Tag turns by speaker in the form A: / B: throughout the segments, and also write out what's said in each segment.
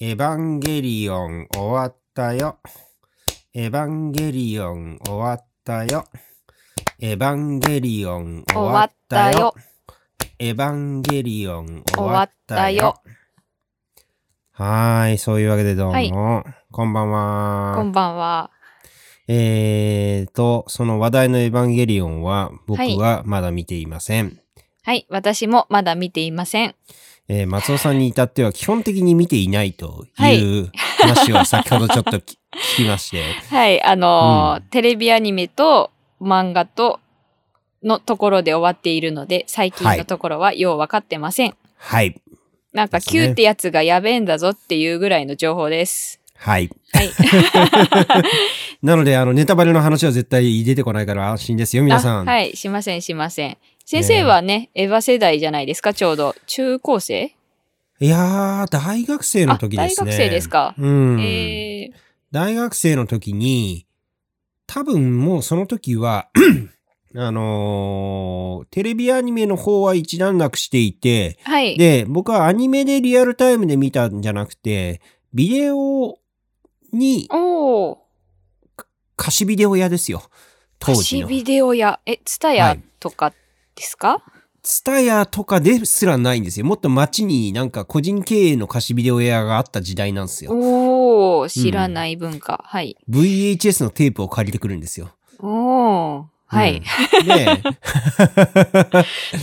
A: エヴァンゲリオン終わったよ。エヴァンゲリオン終わったよ。エヴァンゲリオン終わったよ。エヴァンゲリオン終わったよ。はーい、そういうわけでどうも。
B: はい
A: こんばんは。
B: こんばんは。
A: えーと、その話題のエヴァンゲリオンは僕
B: はい
A: はまだ見ていません。
B: はい、私もまだ見ていません。
A: えー松尾さんに至っては基本的に見ていないと
B: はいいう
A: 話を先ほどちょっとき聞きまして。
B: はい、あのー
A: うん
B: テレビアニメと漫画とのところで終わっているので、最近のところはよう分かってません。
A: はい。
B: なんか Q ってやつがやべえんだぞっていうぐらいの情報です。
A: はい。
B: はい。
A: なので、あの、ネタバレの話は絶対出てこないから安心ですよ、皆さん。
B: あはい、しません、しません。先生はね、エヴァ世代じゃないですか、ちょうど。中高生？
A: いやー、大学生の時ですね。
B: あ大学生ですか
A: うん。
B: えー、
A: 大学生の時に、多分もうその時は、あのーテレビアニメの方は一段落していて、
B: はい。
A: で、僕はアニメでリアルタイムで見たんじゃなくて、ビデオに貸しビデオ屋ですよ。当時の。
B: 貸しビデオ屋。え、ツタヤとかですか、
A: ツタヤとかですらないんですよ。もっと街になんか個人経営の貸しビデオ屋があった時代なんですよ。
B: おー、知らない文化。はい。
A: VHS のテープを借りてくるんですよ。
B: おー、はい。
A: うん で、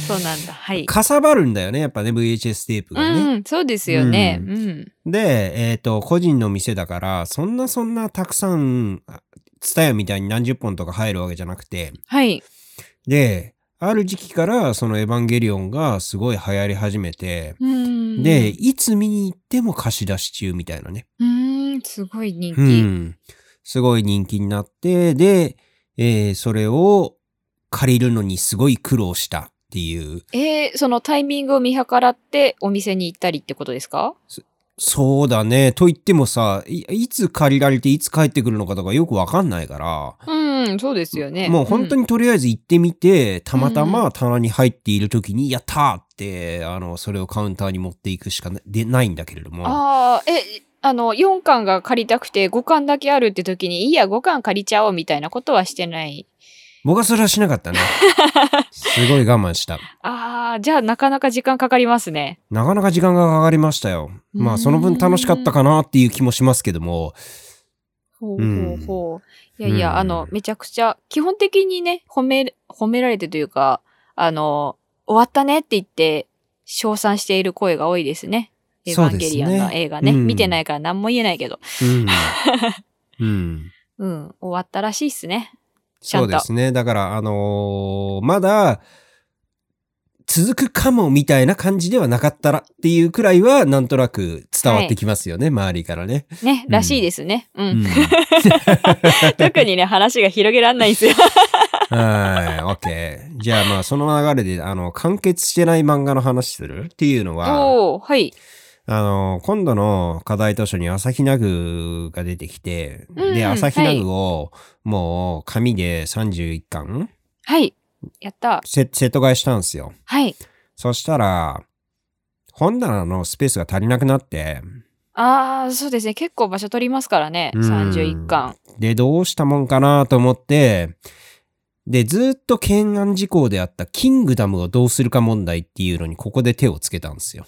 B: そうなんだ。はい。
A: かさばるんだよね、やっぱね、VHS テープ
B: う
A: がね。
B: ん、そうですよね。
A: う
B: うん。
A: で、えっ、と、個人の店だから、そんなそんなたくさん、ツタヤみたいに何十本とか入るわけじゃなくて、
B: はい。
A: で、ある時期からそのエヴァンゲリオンがすごい流行り始めて、
B: うん。
A: で、、いつ見に行っても貸し出し中みたいなね。
B: うん、すごい人気。
A: うん。すごい人気になって、で、えーそれを借りるのにすごい苦労したっていう。
B: えー、そのタイミングを見計らってお店に行ったりってことですか？
A: そうだね。と言ってもさ、いいつ借りられていつ帰ってくるのかとかよくわかんないから、
B: うん、そうですよね。
A: もう本当
B: に。
A: にとりあえず行ってみて、たまた
B: う
A: ま棚に入っている時に、やったーって、あの、それをカウンターに持っていくしかなでないんだけれども。
B: ああ、え、あの、4巻が借りたくて5巻だけあるって時に、いいや、5巻借りちゃおうみたいなことはしてない。
A: 僕はそれはしなかったね。すごい我慢した。
B: ああ、じゃあなかなか時間かかりますね。
A: なかなか時間がかかりましたよ。まあ、その分楽しかったかなっていう気もしますけども。
B: ほうほ
A: う
B: ほう。いやいや、
A: うん
B: あの、めちゃくちゃ、基本的にね、褒め、褒められてというか、あの、終わったねって言って、称賛している声が多いですね。エヴァンゲリオンの映画ね。
A: ねうん
B: 見てないから何も言えないけど。
A: うん。うん。
B: うん、終わったらしいっすね。
A: そうですね。だから、あのーまだ、続くかもみたいな感じではなかったらっていうくらいは、なんとなく伝わってきますよね、周りからね。
B: ね、
A: うん
B: らしいですね。う。
A: うんん。
B: 特にね、話が広げられないんですよ。
A: はい、OK。じゃあまあ、その流れで、あの、完結してない漫画の話するっていうのは、
B: おおはい。
A: あの、今度の課題図書に朝日奈具が出てきて、で、
B: うんうん
A: 朝日奈具をもう紙で31巻？
B: はい。やった。
A: セセット買いしたんですよ。
B: はい。
A: そしたら、本棚のスペースが足りなくなって、
B: ああ、そうですね。結構場所取りますからね。
A: うん
B: 31巻。
A: で、どうしたもんかなと思って、で、ずっと懸案事項であったキングダムをどうするか問題っていうのにここで手をつけたんですよ。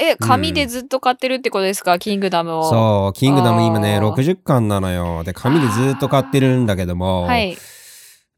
B: え、紙でずっと買ってるってことですか、キングダムを。
A: そう、キングダム今ね、
B: あー
A: 60巻なのよ。で、紙でずっと買ってるんだけども、
B: はい。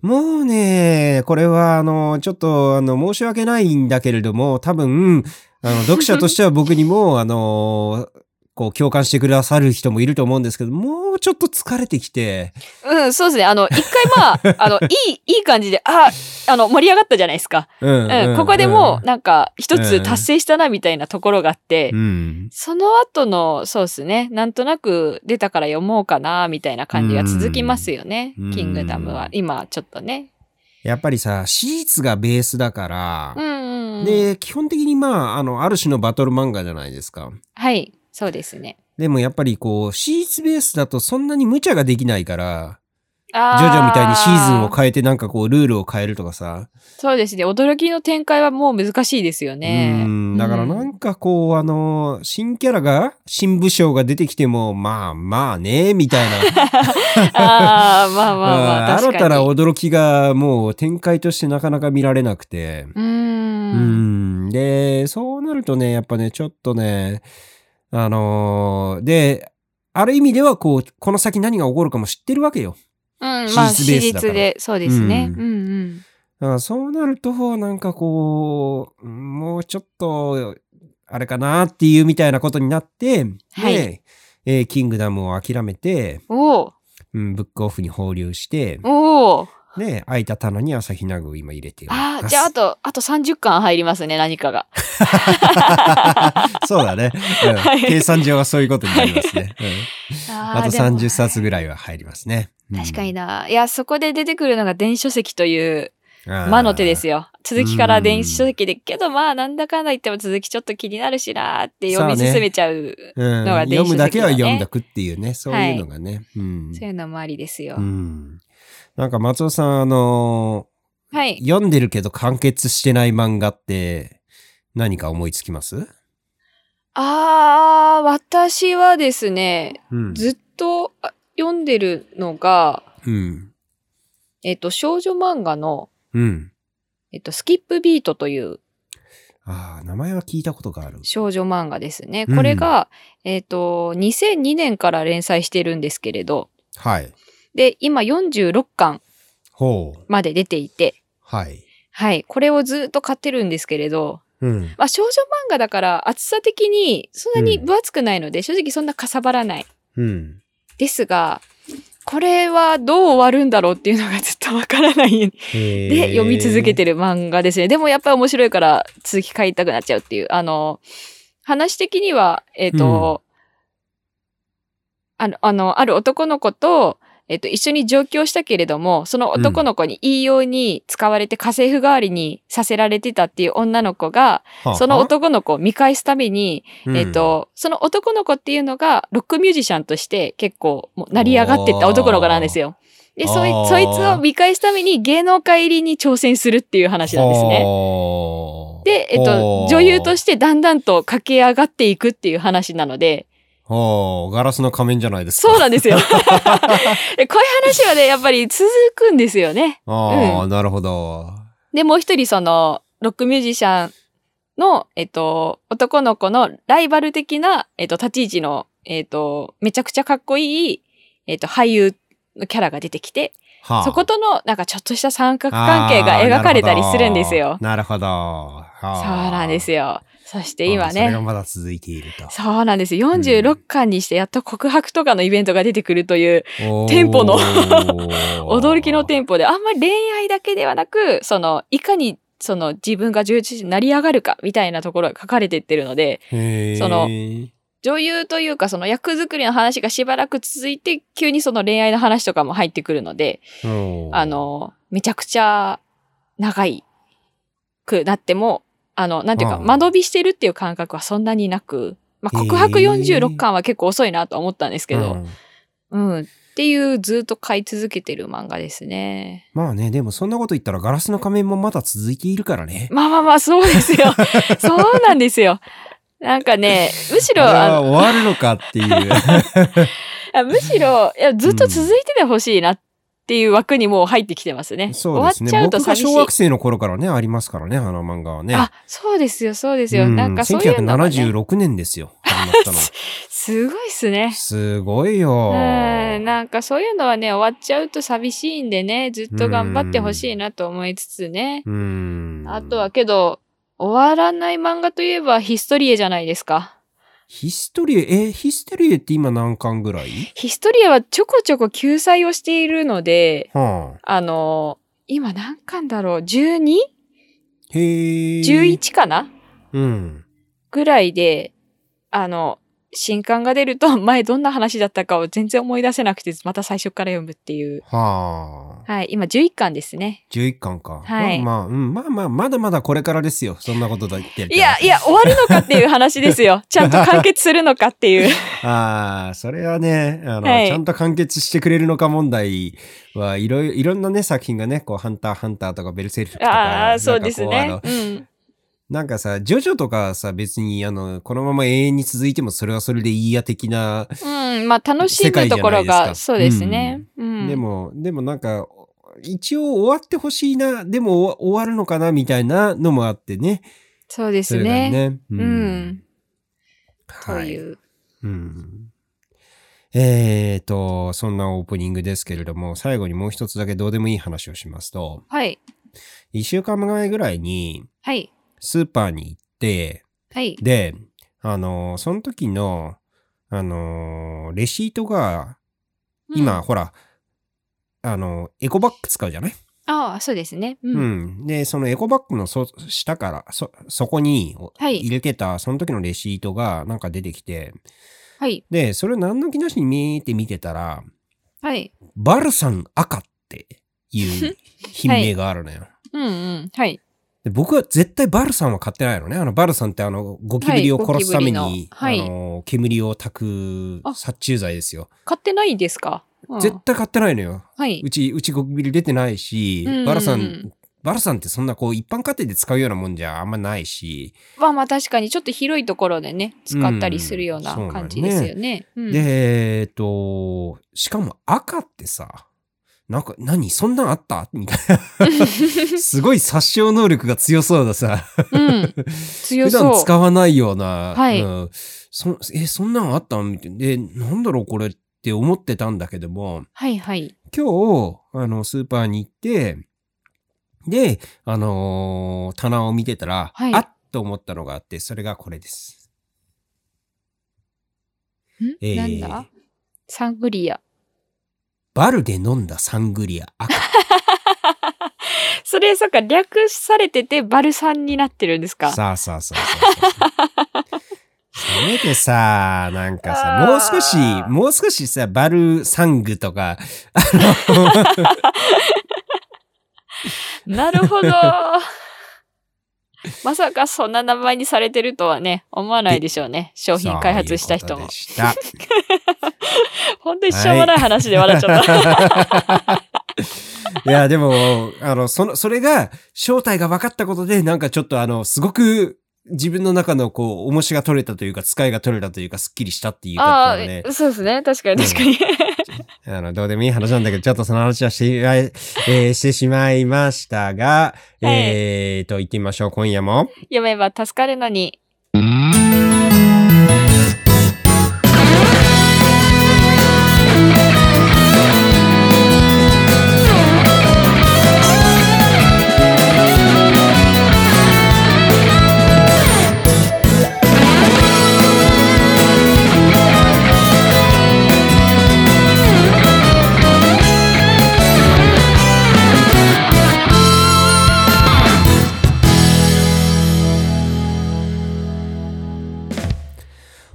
A: もうね、これは、あの、ちょっと、あの、申し訳ないんだけれども、多分、あの、読者としては僕にも、あの、こう、共感してくださる人もいると思うんですけど、もうちょっと疲れてきて、
B: うん、そうですね。あの、一回まあ、あの、いい、いい感じで、あ、あの、盛り上がったじゃないですか。
A: うん。
B: うん、ここでもう、
A: う
B: なんか、一
A: うん
B: つ達成したな、みたいなところがあって、
A: ん、うん。
B: その後の、そうですね。なんとなく出たから読もうかな、みたいな感じが続きますよね。
A: うん
B: キングダムは。今、ちょっとね。
A: やっぱりさ、史実がベースだから
B: う、んうんうん。
A: で、基本的にまあ、あの、ある種のバトル漫画じゃないですか。
B: はい。そうですね。
A: でもやっぱりこう、史実ベースだとそんなに無茶ができないから、
B: あ
A: ジョジョみたいにシーズンを
B: え
A: 変えてなんかこう、ルールを変えるとかさ。
B: そうですね。驚きの展開はもう難しいですよね。
A: うん。だからな
B: うん
A: んかこう、あの、新キャラが、新武将が出てきても、まあまあね、みたいな。
B: ああ、まあまあまあ。
A: 新たな驚きがもう展開としてなかなか見られなくて。
B: うー。
A: うんん。で、そうなるとね、やっぱね、ちょっとね、あのーで、ある意味ではこう、この先何が起こるかも知ってるわけよ。
B: うん、
A: 史
B: まあ、史
A: 実
B: で、そうですね。
A: う
B: うんんうん。
A: だからそうなると、なんかこう、もうちょっと、あれかなっていうみたいなことになって、
B: はい
A: で、えーキングダムを諦めて、
B: おお
A: うん、ブックオフに放流して、
B: おお
A: で、空いた棚に朝日奈具を今入れて
B: ああ、じゃあ、あと、あと30巻入りますね、何かが。
A: そうだね、うん
B: はい
A: 計算上はそういうことになりますね。うん
B: あ
A: あと
B: ーでも
A: 30冊ぐらいは入りますね。うん
B: 確かにな。いや、そこで出てくるのが電子書籍という魔の手ですよ。続きから電子書籍で、けどまあ、なんだかんだ言っても続きちょっと気になるしなーって読み進めちゃう。
A: うん
B: のが電子書籍だね
A: 読むだけは読んだくっていうね、そういうのがね。うん
B: そういうのもありですよ。
A: うんなんか松尾さん、あの
B: はい。
A: 読んでるけど完結してない漫画って何か思いつきます？
B: あー、私はですね、
A: うん。
B: ずっとあ読んでるのが、
A: うん。
B: えっと、少女漫画の、
A: うん。
B: えっと、スキップビートという
A: ああ、名前は聞いたことがある。
B: 少女漫画ですね。
A: うん
B: これが、えっと、2002年から連載してるんですけれど、
A: はい。
B: で、今46巻。まで出ていて、
A: はい。
B: はい。これをずっと買ってるんですけれど、
A: うん。
B: まあ少女漫画だから厚さ的にそんなに分厚くないので、正直そんなかさばらない。
A: うん。
B: ですが、これはどう終わるんだろうっていうのがずっとわからない
A: で
B: で読み続けてる漫画ですね。でもやっぱり面白いから続き買いたくなっちゃうっていう。あの、話的には、えっ、と、あの、あの、ある男の子と、えっ、と、一緒に上京したけれども、その男の子にいいように使われて家政婦代わりにさせられてたっていう女の子が、その、男の子を見返すために、
A: うん。
B: えっ、、と、その男の子っていうのが、ロックミュージシャンとして結構もう成り上がってった男の子なんですよ。で、そいそいつを見返すために芸能界入りに挑戦するっていう話なんですね。
A: ね
B: で、えっと、女優としてだんだんと駆け上がっていくっていう話なので、
A: おーガラスの仮面じゃないですか。
B: そうなんですよ。でこういう話はね、やっぱり続くんですよね。
A: ああ、
B: う
A: なるほど。
B: で、もう一人その、ロックミュージシャンの、えっと、男の子のライバル的な、えっと、立ち位置の、えっと、めちゃくちゃかっこいい、えっと、俳優のキャラが出てきて、
A: はあ
B: そことの、なんかちょっとした三角関係が描かれたりするんですよ。
A: なるほど。なるほど。
B: そう
A: はあ
B: なんですよ。そして今
A: あそれが
B: ね、
A: まだ続いていると。
B: そうなんです。46巻にしてやっと告白とかのイベントが出てくるという、テンポの 驚きのテンポで、あんまり恋愛だけではなく、その、いかに、その自分が重視になり上がるかみたいなところが書かれてってるので、その女優というかその役作りの話がしばらく続いて、急にその恋愛の話とかも入ってくるので、あの、めちゃくちゃ長いくなっても、あの、なんていうか、
A: うん
B: 間延びしてるっていう感覚はそんなになく、まあ、告白
A: へー
B: 46巻は結構遅いなとは思ったんですけど、
A: うん
B: うん。っていうずっと買い続けてる漫画ですね。
A: まあね、でもそんなこと言ったらガラスの仮面もまだ続いているからね。
B: まあまあまあ、そうですよ。そうなんですよ。なんかね、むしろ、
A: あ終わるのかっていう。
B: あむしろ、いや、ずっと続いててほしいなっていう枠にもう入ってきてますね。
A: そうですね。
B: 終わっちゃうと
A: 僕が
B: 寂しい。
A: 小学生の頃からね、ありますからね、あの漫画はね。
B: あ、そうですよ、そうですよ。
A: うん
B: なんかそういうのが、ね、
A: 1976年ですよ。始まったの。
B: すごいっすね。
A: すごいよ。
B: うん、なんかそういうのはね、終わっちゃうと寂しいんでね、ずっと頑張ってほしいなと思いつつね。
A: うん。
B: あとはけど、終わらない漫画といえばヒストリエじゃないですか。
A: ヒストリエ、え、ヒストリエって今何巻ぐらい？
B: ヒストリエはちょこちょこ救済をしているので、
A: はあ。
B: あの、今何巻だろう ?12?11
A: へえ。
B: かな？
A: うん。
B: ぐらいで、あの、新刊が出ると 前どんな話だったかを全然思い出せなくて、また最初から読むっていう。
A: はあ。
B: はい、今11巻ですね。
A: 11巻か。
B: はい
A: まあまあ、うん、まあまあ、まだまだこれからですよ。そんなことだ言って
B: いや、いや、終わるのかっていう話ですよ。ちゃんと完結するのかっていう。
A: ああ、それはね、あの、
B: はい
A: ちゃんと完結してくれるのか問題はいろいろ、いろんなね、作品がね、こう、ハンター、ハンターとかベルセルクとか。
B: ああ、そうですね
A: う
B: ん。
A: なんかさ、ジョジョとかさ、別に、あの、このまま永遠に続いてもそれはそれでいいや的な、
B: うん、まあ楽しむところが、そうですね。うん。
A: でも、でもなんか、一応終わってほしいな、でも終わるのかな、みたいなのもあってね。
B: そうですね。
A: ね。う
B: うん。と
A: はい。
B: いう。
A: うん。えーと、そんなオープニングですけれども、最後にもう一つだけどうでもいい話をしますと、
B: はい。
A: 一週間前ぐらいに
B: はい。
A: スーパーに行って、
B: はい。
A: で、あの、その時の、あの、レシートが、今、
B: うん
A: ほら、あの、エコバッグ使うじゃない？
B: ああ、そうですね。う。
A: うんん。で、そのエコバッグのそ下から、そ、そこに
B: はい
A: 入れてた、その時のレシートがなんか出てきて、
B: はい。
A: で、それを何の気なしに見ーって見てたら、
B: はい。
A: バルサン赤っていう 品名があるのよ。
B: うんうん。はい。
A: で僕は絶対バルサンは買ってないのね。あの、バルサンってあの、ゴキブリを殺すために、
B: はいはい
A: あの、煙を焚く
B: あ
A: 殺虫剤ですよ。
B: 買ってないですか、うん
A: 絶対買ってないのよ。
B: はい。
A: うち、うちゴキブリ出てないし、
B: うんうんうん
A: バルサン、バルサンってそんなこう一般家庭で使うようなもんじゃあんまないし、
B: まあまあ確かにちょっと広いところでね、使ったりするような
A: うん
B: 感じですよね。うん
A: で、えっと、しかも赤ってさ、なんか、何？そんなんあった？みたいな。すごい殺傷能力が強そうださ。
B: うん。強
A: 普
B: そう。
A: 段使わないような。
B: はい
A: うんそえ、そんなんあった？みたいな。で、なんだろうこれって思ってたんだけども、
B: はいはい。
A: 今日、あの、スーパーに行って、で、あのー棚を見てたら、
B: はい
A: あっと思ったのがあって、それがこれです。
B: ん、
A: えー
B: なんだ？サングリア。
A: バルで飲んだサングリア赤。
B: それ、そっか、略されててバルサンになってるんですか？
A: さあさあさあさあさあ。せめてさ、なんかさ、もう。少し、もう。少しさ、バルサングとか、
B: なるほど。まさかそんな名前にされてるとはね、思わないでしょうね。商品開発した人も
A: そういうことで。した。
B: 本当にしょうもない話で笑っちゃった。
A: いや、でも、あの、その、それが、正体が分かったことで、なんかちょっとあの、すごく、自分の中のこう、重しが取れたというか、使いが取れたというか、すっきりしたっていうこと
B: あ
A: なの
B: そうですね。確かに確かに。
A: あの、どうでもいい話なんだけど、ちょっとその話はして、えーしてしまいましたが、
B: はい
A: えーと、行ってみましょう、今夜も。
B: 読めば助かるのに。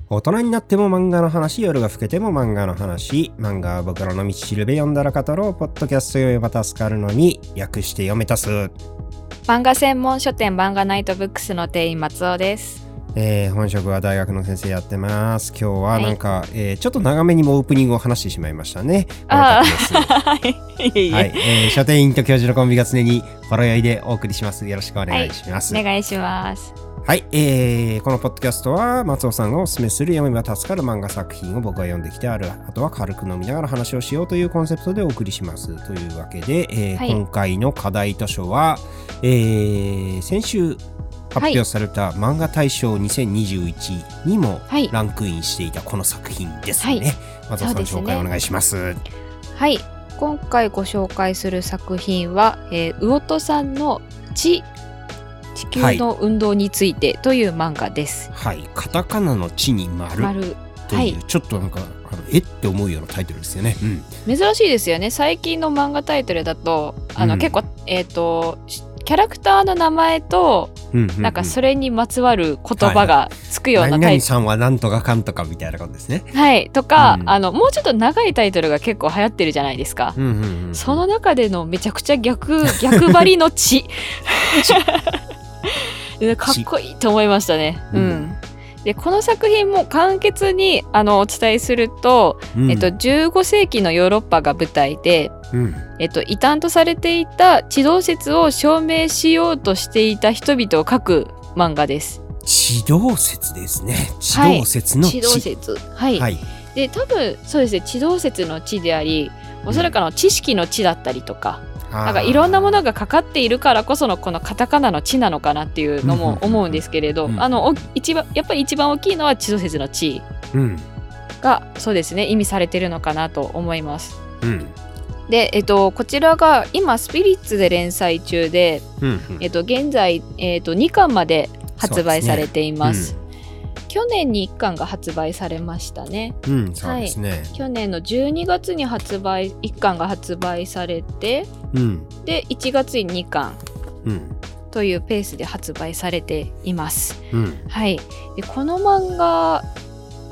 A: 大人になっても漫画の話、夜が更けても漫画の話、漫画は僕らの道しるべ読んだら語ろう、ポッドキャスト読めば助かるのに、略して読めたす。
B: 漫画専門書店漫画ナイトブックスの店員松尾です。
A: えー本職は大学の先生やってます。今日はなんか、えーちょっと長めにもオープニングを話してしまいましたね。
B: あ い。いえいえ
A: はい、えー書店員と教授のコンビが常にほろ酔いでお送りします。よろしくお願いします。
B: お願いします。
A: はい、えーこのポッドキャストは松尾さんがおすすめする読めば助かる漫画作品を僕が読んできてあるあとは軽く飲みながら話をしようというコンセプトでお送りしますというわけで、えー
B: はい
A: 今回の課題図書は、えー先週発表された漫画大賞2021にも
B: はい
A: ランクインしていたこの作品ですね。
B: はい
A: 松尾さん、紹介お願いします。
B: はい。今回ご紹介する作品は、えー、魚戸さんの地地球の運動についてという漫画です。
A: はい、カタカナの地に丸
B: 丸。
A: という、
B: はい。
A: ちょっとなんかあのえって思うようなタイトルですよね。うん。
B: 珍しいですよね。最近の漫画タイトルだとあの、
A: うん。
B: 結構えっ、としキャラクターの名前と
A: うんうんうん。
B: なんかそれにまつわる言葉がつくようなタイ
A: 何々さんはなんとかかんとかみたいなことですね。
B: プはい。とか、
A: うん。
B: あのもうちょっと長いタイトルが結構流行ってるじゃないですか。
A: うんうんうんうん。
B: その中でのめちゃくちゃ逆逆張りの血で かっこいいと思いましたね。う
A: うん
B: ん、でこの作品も簡潔にあのお伝えすると、
A: うん
B: えっと、15世紀のヨーロッパが舞台で、
A: うん
B: えっと、異端とされていた地動説を証明しようとしていた人々を描く漫画です。
A: 地動説ですね。地動説の
B: 地動説。はい。
A: はい。
B: で、多分そうですね、地動説の地であり、おそらくあの知識の地だったりとか、なんかいろんなものがかかっているからこそのこのカタカナの地なのかなっていうのも思うんですけれど、
A: うん
B: あのお一番やっぱり一番大きいのは地動説の地
A: うん。
B: がそうですね意味されてるのかなと思います。
A: うん。
B: で、えっと、こちらが今スピリッツで連載中で、
A: うん。
B: えっと、現在、えっと、2巻まで発売されています。去年に1巻が発売されましたね。
A: うん。うん。そうですね。
B: 去年の12月に発売1巻が発売されて
A: うん。
B: で1月に2巻
A: うん。
B: というペースで発売されています。
A: うん。
B: はい、でこの漫画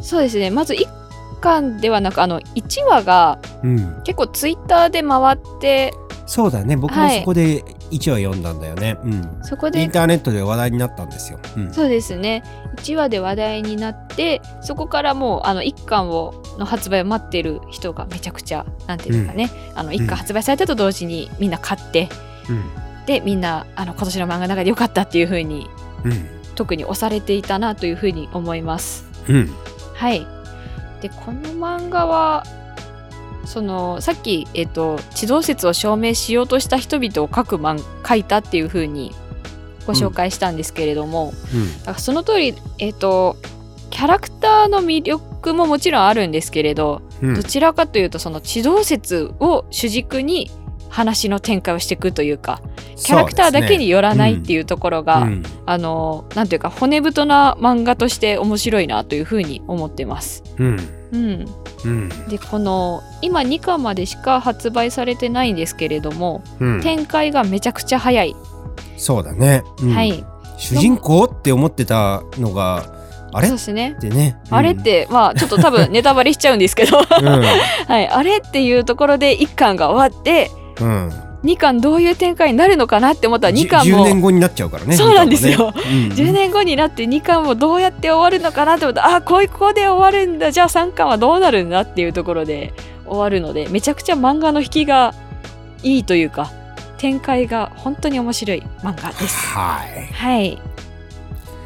B: そうですねまず1巻ではなくあの1話が
A: うん。
B: 結構ツイッターで回って
A: そうだね。僕も
B: はい
A: そこで1話読んだんだよね。うん。
B: そこで
A: インターネットで話題になったんですよ。うん。
B: そうですね1話で話題になってそこからもうあの1巻をの発売を待っている人がめちゃくちゃなんていうかね、あの1
A: うん
B: 巻発売されたと同時にみんな買って、でみんなあの今年の漫画の中で良かったっていう風に
A: うん。
B: 特に押されていたなという風に思います。
A: うん。
B: はい。で、この漫画は、その、さっき、えっ、と、地動説を証明しようとした人々を書く漫書いたっていう風にご紹介したんですけれども、
A: うん。
B: だからその通り、えっ、と、キャラクターの魅力ももちろんあるんですけれど、
A: うん
B: どちらかというと、その地動説を主軸に話の展開をしていくというか、キャラクターだけによらないっていうところが、
A: うん
B: あの、なんていうか、骨太な漫画として面白いなというふうに思ってます。
A: うん。
B: うん。
A: うん。
B: で、この、今2巻までしか発売されてないんですけれども、
A: うん。
B: 展開がめちゃくちゃ早い。
A: そうだね。うん
B: はい。
A: 主人公って思ってたのが、あれ？っ
B: そうですね。あれっ、て、まあ、ちょっと多分 ネタバレしちゃうんですけど、
A: うん。
B: はい。あれっていうところで1巻が終わって、
A: うん。
B: 2巻どういう展開になるのかなって思ったら2巻
A: 10
B: も
A: 年後になっちゃうからね。
B: そうなんですよ
A: ねうん
B: 10年後になって2巻もどうやって終わるのかなって思ったらあこういうここで終わるんだじゃあ3巻はどうなるんだっていうところで終わるのでめちゃくちゃ漫画の引きがいいというか展開が本当に面白い漫画です。
A: はい。
B: はい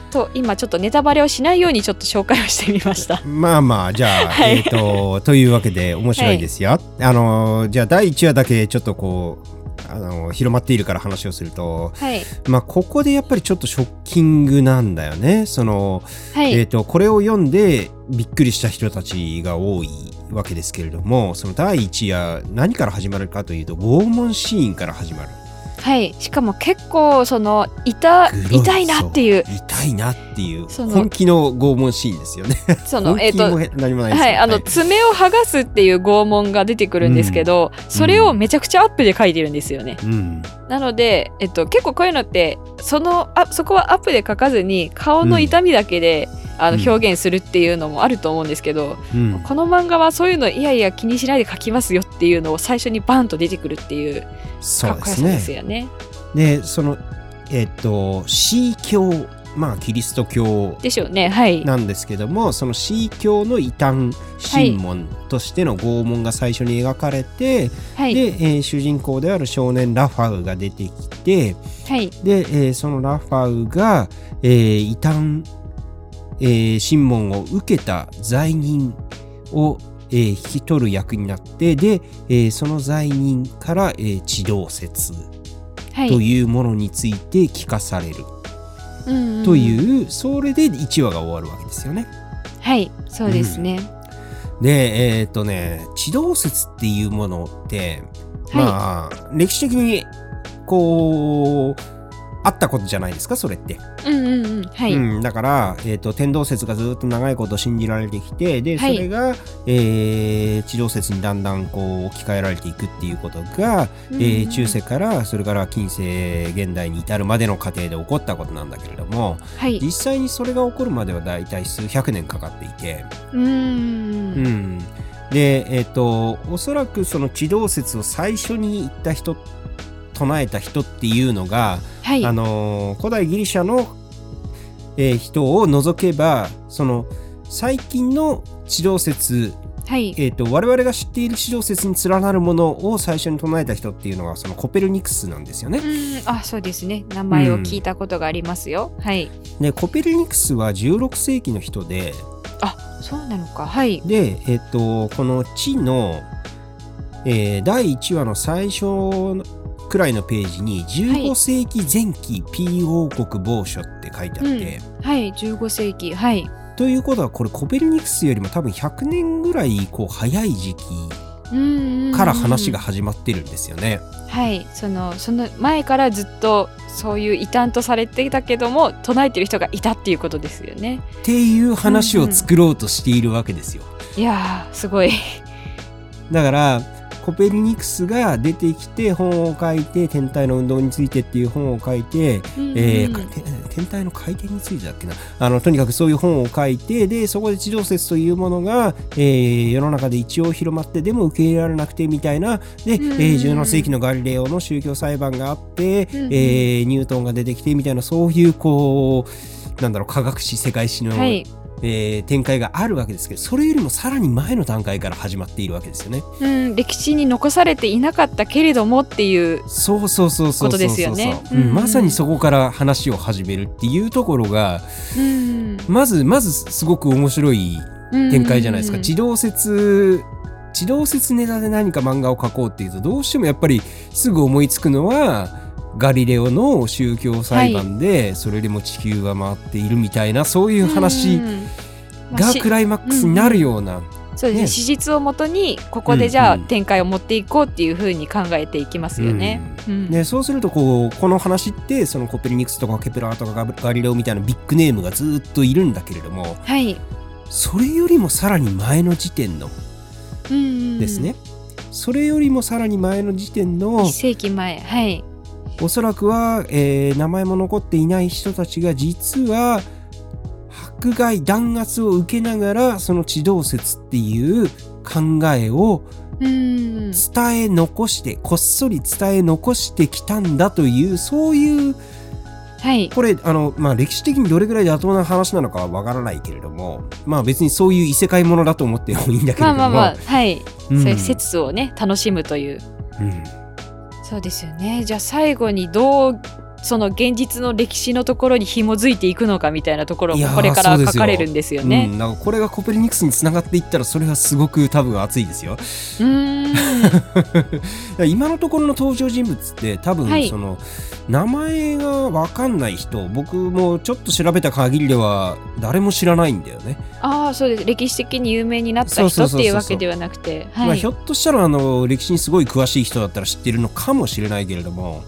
B: と今ちょっとネタバレをしないようにちょっと紹介をしてみました。
A: まあまあ、じゃあ、
B: はい
A: えっ、と、というわけで面白いですよ。あの、じゃあ第1話だけちょっとこう、あの、広まっているから話をすると、
B: はい
A: まあ、ここでやっぱりちょっとショッキングなんだよね。その、
B: はい、
A: えっ、と、これを読んでびっくりした人たちが多いわけですけれども、その第1話、何から始まるかというと、拷問シーンから始まる。
B: はい、しかも結構その痛痛いなっていう。
A: そ痛いなっていう。本気の拷問シーンですよね。
B: その
A: 本気も何もないですよ
B: はい、あの爪を剥がすっていう拷問が出てくるんですけど、それをめちゃくちゃアップで書いてるんですよね。
A: うん、
B: なので、えっと、結構こういうのってそのあそこはアップで書かずに顔の痛みだけで、あ
A: うん
B: の表現するっていうのもあると思うんですけど、
A: うん。
B: この漫画はそういうのいやいや気にしないで書きますよっていうのを最初にバンと出てくるっていう
A: そうで
B: かっこよさで
A: す
B: よね。
A: でそのえっ、とシー教まあキリスト教
B: でしょうねはい。
A: なんですけどもそのシー教の異端神門としての拷問が最初に描かれて、
B: はい。
A: で、えー主人公である少年ラファウが出てきて
B: はい。
A: で、えーそのラファウが、えー異端、えー神門を受けた罪人を、えー引き取る役になってで、えーその罪人から、えー地動説
B: はい。
A: というものについて聞かされる。
B: うんうん。
A: という、それで1話が終わるわけですよね。
B: はいそうですね。
A: でえっ、とね地動説っていうものって、
B: はい。
A: まあ歴史的にこうあったことじゃないですかそれって。
B: うんうんうん。はい、
A: うん、だから、えー、と天動説がずっと長いこと信じられてきてでそ
B: はい。
A: れが、えー地動説にだんだんこう置き換えられていくっていうことが、えー中世からそれから近世現代に至るまでの過程で起こったことなんだけれども
B: はい。
A: 実際にそれが起こるまではだいたい数百年かかっていて、
B: うーん。
A: うん、でえっ、とおそらくその地動説を最初に言った人唱えた人っていうのが、
B: はい
A: あのー古代ギリシャの、えー人を除けばその最近の地動説
B: はい。
A: えー、と我々が知っている地上説に連なるものを最初に唱えた人っていうのはそのコペルニクスなんですよね
B: う。ん、あ、そうですね。名前を聞いたことがありますよ。はい。
A: でコペルニクスは16世紀の人で
B: あ、そうなのか。はい。
A: で、えー、とこの地の、えー第1話の最初くらいのページに15世紀前期 P 王国某所って書いてあって、
B: はい。15世紀。はい。
A: ということはこれコペルニクスよりも多分100年ぐらいこう早い時期
B: うんうんうん
A: から話が始まってるんですよね。
B: はい。その、その前からずっとそういう異端とされていたけども、唱えてる人がいたっていうことですよね。
A: っていう話を作ろうとしているわけですよ。
B: いやー、すごい。
A: だからコペルニクスが出てきて本を書いて天体の運動についてっていう本を書いて、えーかて天体の回転についてだっけな。あのとにかくそういう本を書いてでそこで地上説というものが、えー世の中で一応広まってでも受け入れられなくてみたいな。で、え
B: うん。
A: ー17世紀のガリレオの宗教裁判があって、
B: うんうん。
A: えーニュートンが出てきてみたいなそういうこうなんだろう科学史世界史の、
B: はい。
A: えー展開があるわけですけどそれよりもさらに前の段階から始まっているわけですよね。
B: うん、歴史に残されていなかったけれどもっていう。
A: そうそうそうそう
B: ことですよね
A: うん
B: うんうん
A: まさにそこから話を始めるっていうところが
B: うん。
A: まずまずすごく面白い展開じゃないですか。
B: うん
A: 地動説地動説ネタで何か漫画を描こうっていうとどうしてもやっぱりすぐ思いつくのはガリレオの宗教裁判でそれでも地球は回っているみたいなそういう話がクライマックスになるような
B: そうですね。
A: ね。
B: 史実をもとにここでじゃあ展開を持っていこうっていうふうに考えていきますよね。うん。
A: でそうするとこうこの話ってそのコペルニクスとかケプラーとかガリレオみたいなビッグネームがずっといるんだけれども
B: はい、
A: それよりもさらに前の時点のですね、それよりもさらに前の時点の
B: 1世紀前。はい
A: おそらくは、えー名前も残っていない人たちが実は迫害弾圧を受けながらその地動説っていう考えを
B: うん。
A: 伝え残してこっそり伝え残してきたんだというそういう
B: はい。
A: これあの、まあ、歴史的にどれぐらい妥当な話なのかはわからないけれどもまあ別にそういう異世界ものだと思ってもいいんだけれども。
B: まあまあまあはい、
A: うん。
B: そういう説をね楽しむという。
A: うん
B: そうですよね。じゃあ最後にどうその現実の歴史のところに紐づいていくのかみたいなところもこれから書かれるんですよね。
A: うん、。なんかこれがコペルニクスにつながっていったらそれはすごく多分熱いですよ。
B: うーん。
A: 今のところの登場人物って多分
B: はい。
A: その、名前が分かんない人僕もちょっと調べた限りでは誰も知らないんだよね。
B: ああそうです。歴史的に有名になった人っていうわけではなくて。
A: まあ、
B: はい
A: ひょっとしたらあの歴史にすごい詳しい人だったら知ってるのかもしれないけれども、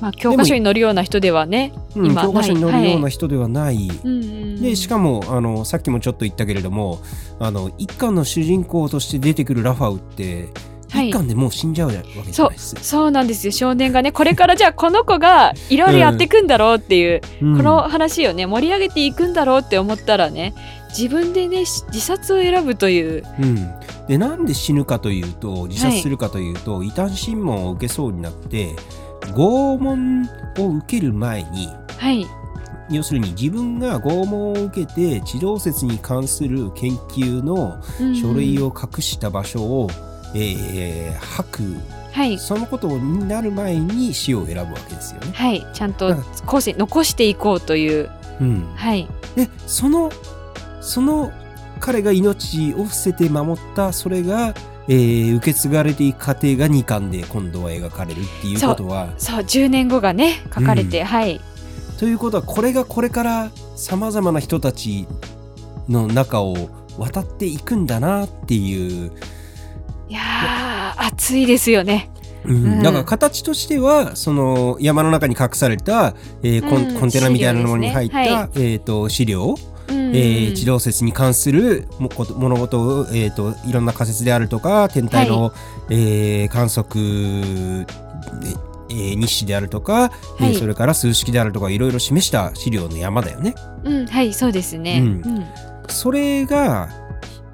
B: まあ、教科書に載るような人ではね。
A: うん、
B: 今
A: 教科書に載るよう
B: は
A: ない人ではない。
B: うんうん
A: でしかもあのさっきもちょっと言ったけれどもあの一巻の主人公として出てくるラファウって、
B: はい。
A: 一巻でもう死んじゃうわけじゃないです。
B: そうなんですよ。少年がねこれからじゃあこの子がいろいろやっていくんだろうっていう、
A: うん。
B: この話をね盛り上げていくんだろうって思ったらね自分でねし自殺を選ぶという。
A: うん、でなんで死ぬかというと自殺するかというと、異端審問を受けそうになって拷問を受ける前に
B: はい。
A: 要するに自分が拷問を受けて地動説に関する研究の書類
B: を
A: を隠した場所を、えー吐く。
B: はい。
A: そのことになる前に死を選ぶわけですよね。
B: はい。ちゃんと後世残していこうという。
A: うん、
B: はい。
A: でそのその彼が命を伏せて守ったそれが、えー受け継がれていく過程が2巻で今度は描かれるっていうことは。
B: そう10年後がね書かれて、
A: うん。
B: はい。
A: ということはこれがこれからさまざまな人たちの中を渡っていくんだなっていう、
B: いやー熱いですよね。
A: うん。
B: うん。
A: だから形としてはその山の中に隠された、えーコン
B: うん。
A: コンテナみたいなものに入った、
B: 資料です
A: えー、と資料
B: うん。
A: えー地動説に関するもこと物事を、えー、といろんな仮説であるとか天体の、えー観測でえー日誌であるとか、えー
B: はい
A: それから数式であるとかいろいろ示した資料の山だよね。
B: うんはいそうですね、
A: うん。
B: うん。
A: それが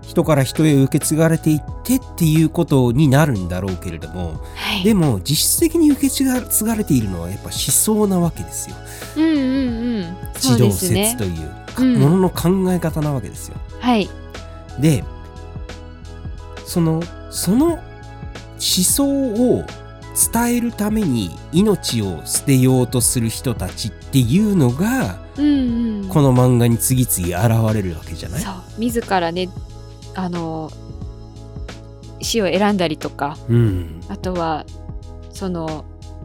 A: 人から人へ受け継がれていってっていうことになるんだろうけれども
B: はい。
A: でも実質的に受け継がれているのはやっぱ思想なわけですよ。
B: うんうんうん。そう
A: 地動説というものの考え方なわけですよ。
B: はい。
A: でそのその思想を伝えるために命を捨てようとする人たちっていうのが
B: うんうん。
A: この漫画に次々現れるわけじゃない？
B: そう。自らねあの死を選んだりとか。
A: うん。
B: あとはその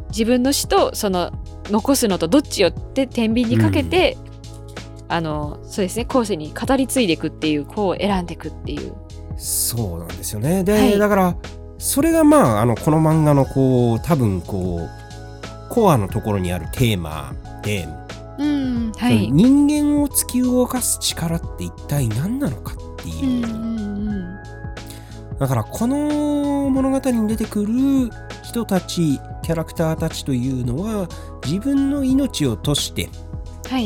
B: 自分の死とその残すのとどっちをって天秤にかけて、あのそうですね。後世に語り継いでいくっていう子を選んでいくっていう。
A: そうなんですよね。で、
B: はい。
A: だからそれがまああのこの漫画のこう多分こうコアのところにあるテーマで、
B: うんはい。
A: 人間を突き動かす力って一体何なのかっていう、
B: うんうんうん
A: だからこの物語に出てくる人たちキャラクターたちというのは自分の命を賭して
B: はい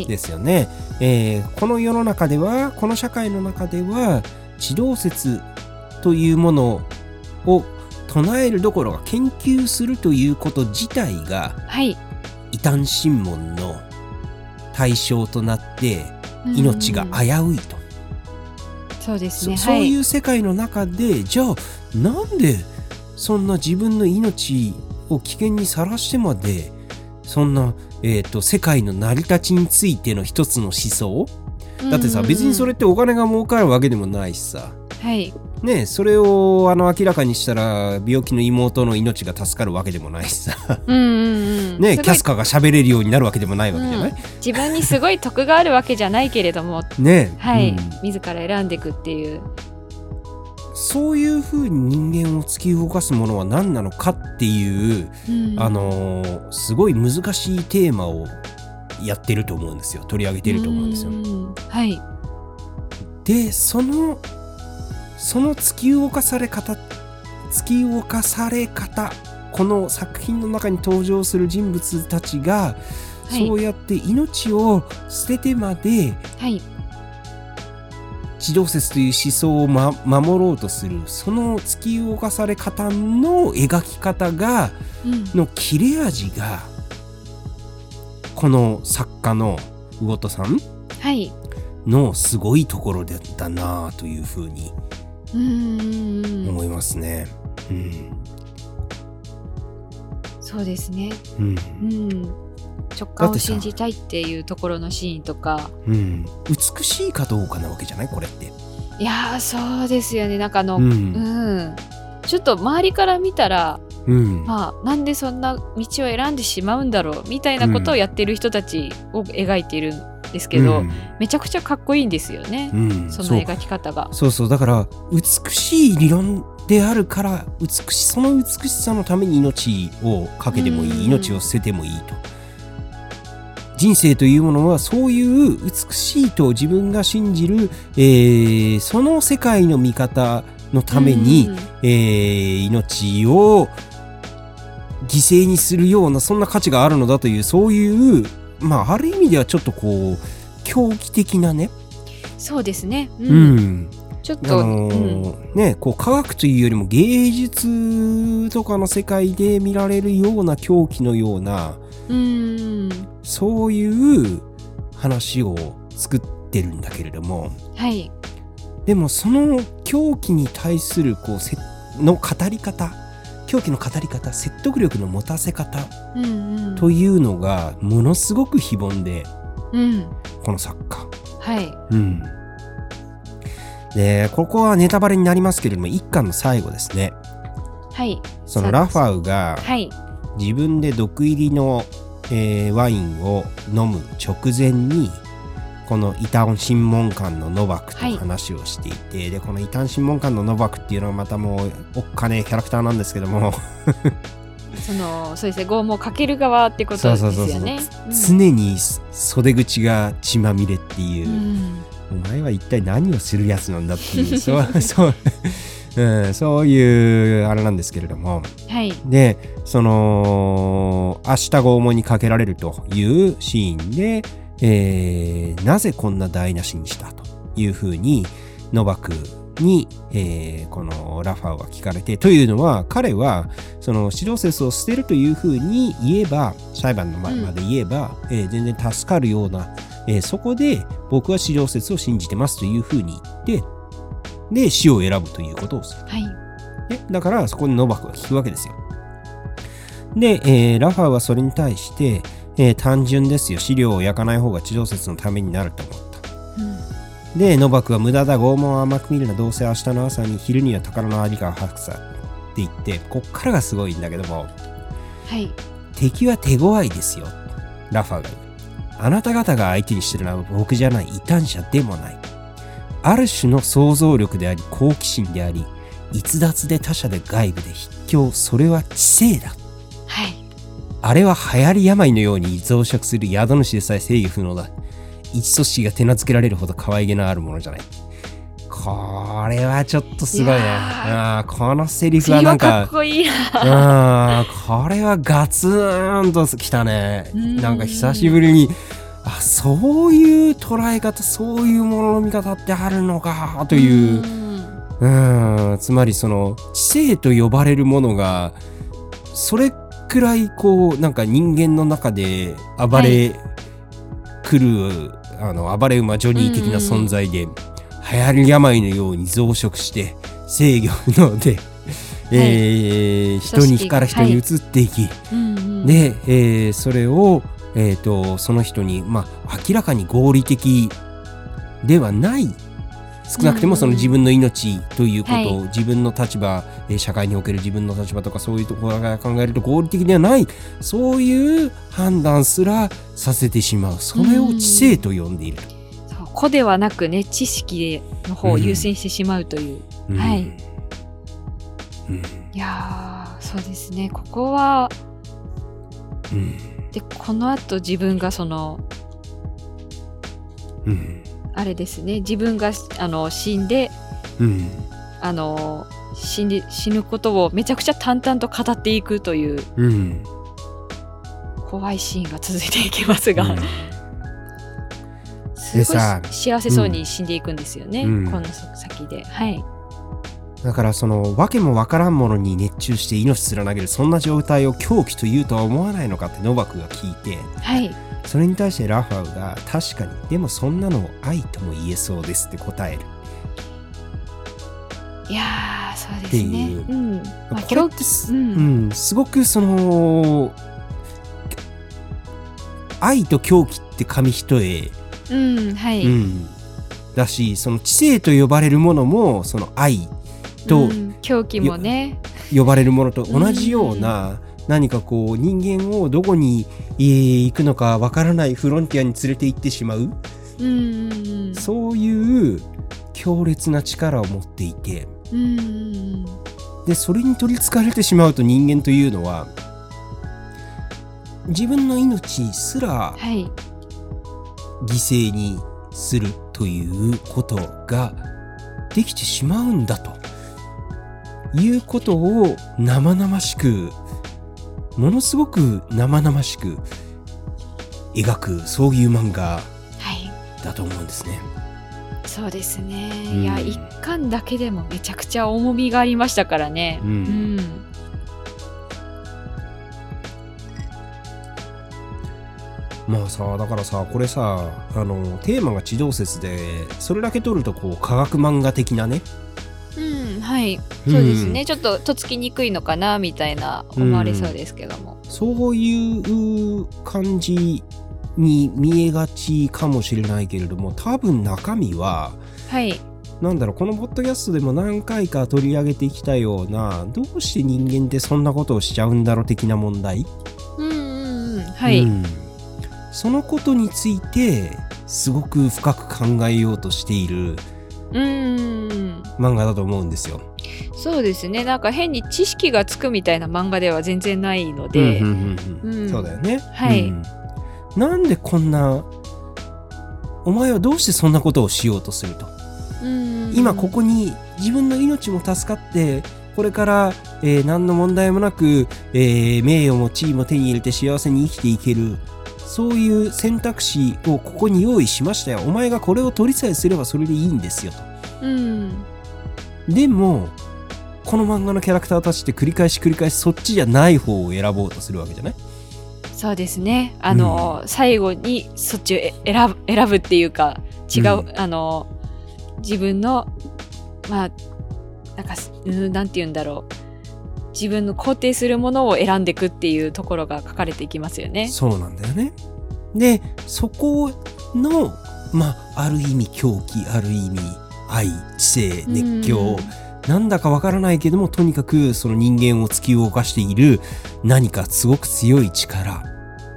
A: ですよね、えーこの世の中ではこの社会の中では地動説というものを唱えるどころか研究するということ自体が
B: はい。
A: 異端審問の対象となって命が危ういと、
B: そうですね。
A: そそう
B: はい
A: いう世界の中でじゃあなんでそんな自分の命を危険にさらしてまでそんな、えー、と世界の成り立ちについての一つの思想？だってさ別にそれってお金が儲かるわけでもないしさ。
B: はい。
A: ねそれをあの明らかにしたら病気の妹の命が助かるわけでもないしさ。
B: うんうん
A: ねキャスカが喋れるようになるわけでもない？わけじゃない、
B: 自分にすごい得があるわけじゃないけれども。
A: ね
B: はい、
A: うん。
B: 自ら選んでいくっていう
A: そういうふうに人間を突き動かすものは何なのかっていう
B: うん。
A: あのーすごい難しいテーマをやってると思うんですよ。取り上げてると思うんですよ。
B: ん。はい。
A: でそのその突き動かされ方突き動かされ方この作品の中に登場する人物たちが、
B: はい。
A: そうやって命を捨ててまで
B: はい
A: 地動説という思想を、ま、守ろうとするその突き動かされ方の描き方が
B: うん。
A: の切れ味がこの作家の魚戸さん
B: はい。
A: のすごいところだったなというふうに思いますね。うん。
B: そうですね。
A: うん。
B: うん直感を信じたいっていうところのシーンとか。
A: うん、美しいかどうかなわけじゃない？これって。
B: いやーそうですよね。なんかあの
A: う
B: うん、
A: ん
B: ちょっと周りから見たら
A: うん。
B: まあなんでそんな道を選んでしまうんだろうみたいなことをやってる人たちを描いているんですけど、
A: うん。
B: めちゃくちゃかっこいいんですよね、
A: うん。そ
B: の描き方が。
A: そうそう。だから美しい理論であるから美しその美しさのために命をかけてもいい、
B: うん。
A: 命を捨ててもいいと人生というものはそういう美しいと自分が信じる、えーその世界の見方のために、
B: うん
A: えー命を犠牲にするようなそんな価値があるのだというそういうまあある意味ではちょっとこう狂気的なね、
B: そうですね、うん。
A: うん。あ
B: ちょっと、
A: の
B: うん。
A: ーねこう科学というよりも芸術とかの世界で見られるような狂気のような
B: うん。
A: そういう話を作ってるんだけれども
B: はい。
A: でもその狂気に対するこうせの語り方狂気の語り方説得力の持たせ方
B: うんうん。
A: というのがものすごく非凡で
B: うん。
A: この作家。
B: はい。
A: うん。でここはネタバレになりますけれども一巻の最後ですね。
B: はい。
A: そのラファウが
B: はい
A: 自分で毒入りの、えーワインを飲む直前にこの異端審問官のノバクと
B: はい。
A: 話をしていて、でこの異端審問官のノバクっていうのはまたもうおっかねえキャラクターなんですけども。
B: そのそうですね拷問をかける側ってことですよね。
A: 常に袖口が血まみれっていう。う、
B: ん。
A: お前は一体何をするやつなんだっていう。そう そう、うん、そういうあれなんですけれども。
B: はい。
A: でその明日拷問にかけられるというシーンで、えーなぜこんな台無しにしたというふうにノバクに、えーこのラファーは聞かれてというのは彼はそのシロセスを捨てるというふうに言えば裁判の前まで言えば、えー全然助かるような、えーそこで僕はシロセスを信じてますというふうに言ってで死を選ぶということをする。
B: はい
A: ね、だからそこにノバクが聞くわけですよ。で、えーラファーはそれに対して、えー単純ですよ。資料を焼かない方が地上説のためになると思った。
B: うん
A: で、ノバクは無駄だ、拷問を甘く見るな、どうせ明日の朝に昼には宝のありかを吐くさって言って、こっからがすごいんだけども、
B: はい。
A: 敵は手強いですよ。ラファーが言う。あなた方が相手にしてるのは僕じゃない異端者でもない。ある種の想像力であり、好奇心であり、逸脱で他者で外部で筆境、それは知性だ。
B: はい。
A: あれは流行り病のように増殖する宿主でさえ制御不能だ。一組織が手なずけられるほど可愛げのあるものじゃない。これはちょっとすごいね。あーこのセリフは
B: 次
A: なんか
B: はかっ、こいいな。
A: うん、これはガツンときたね。
B: うん
A: なんか久しぶりに、あ、そういう捉え方、そういうものの見方ってあるのか、という。
B: ん。
A: うん、つまりその、知性と呼ばれるものが、それくらいこう、なんか人間の中で暴れ来る、あの、暴れ馬ジョニー的な存在で、流行り病のように増殖して、制御不能で、えー人に火から人に移っていき、
B: うんうん。
A: で、えーそれを、えー、とその人に、まあ、明らかに合理的ではない。少なくてもその自分の命ということを、
B: は
A: 自分の立場、えー社会における自分の立場とかそういうところから考えると合理的ではない。そういう判断すらさせてしまう。それを知性と呼んでいる。と。
B: そう。個ではなくね、知識の方を優先してしまうという。
A: うん。
B: はい。
A: うん。
B: いやー、そうですね。ここは、
A: うん
B: で、この後自分がその、
A: うん。
B: あれですね、自分があの死んで、
A: うん。
B: あの死んで死ぬことをめちゃくちゃ淡々と語っていくという
A: うん。
B: 怖いシーンが続いていきますが、
A: うん。
B: すごい
A: さ
B: 幸せそうに死んでいくんですよね、
A: うん。
B: この先で。はい。
A: だからその訳もわからんものに熱中して命すら投げるそんな状態を狂気というとは思わないのかってノバクが聞いて
B: はい。
A: それに対してラファウが確かにでもそんなのを愛とも言えそうですって答える
B: いやー、そうですね。
A: いう
B: うん。まあ、
A: これってす,、
B: う
A: うんんすごくその愛と狂気って紙一重、
B: うん、はい。
A: うん、だしその知性と呼ばれるものもその愛と
B: うん狂気もね。
A: 呼ばれるものと同じような何かこう人間をどこにえー行くのかわからないフロンティアに連れて行ってしまう。そういう強烈な力を持っていて。でそれに取りつかれてしまうと人間というのは自分の命すら
B: はい。
A: 犠牲にするということができてしまうんだということを生々しくものすごく生々しく描くそういう漫画
B: はい。
A: だと思うんですね。
B: そうですね。
A: うん
B: いや、一巻だけでもめちゃくちゃ重みがありましたからね。
A: うん
B: うん。
A: まあさだからさこれさあのテーマが地動説でそれだけ取るとこう科学漫画的なね
B: うん、はい。そうですね。ちょっととっつきにくいのかなみたいな思われそうですけども。
A: そういう感じに見えがちかもしれないけれども多分中身は
B: はい。
A: なんだろうこのポッドキャストでも何回か取り上げてきたようなどうして人間ってそんなことをしちゃうんだろう的な問題、
B: うんうんうん。はい。
A: うんそのことについてすごく深く考えようとしている
B: うん。
A: 漫画だと思うんですよ。
B: そうですね。なんか変に知識がつくみたいな漫画では全然ないので。
A: そうだよね。
B: はい
A: うんなんでこんなお前はどうしてそんなことをしようとすると？今ここに自分の命も助かってこれから、えー何の問題もなく、えー名誉も地位も手に入れて幸せに生きていけるそういう選択肢をここに用意しましたよ。お前がこれを取りさえすればそれでいいんですよと。
B: うん。
A: でもこの漫画のキャラクターたちって繰り返し繰り返しそっちじゃない方を選ぼうとするわけじゃない？
B: そうですね。あの、最後にそっちをえ選ぶ選ぶっていうか違う、
A: うん。
B: あの自分のまあなんかすうんなんて言うんだろう自分の肯定するものを選んでいくっていうところが書かれていきますよね。
A: そうなんだよね。で、そこの、まあ、ある意味狂気、ある意味愛、知性、熱狂、なんだかわからないけども、とにかくその人間を突き動かしている何かすごく強い力。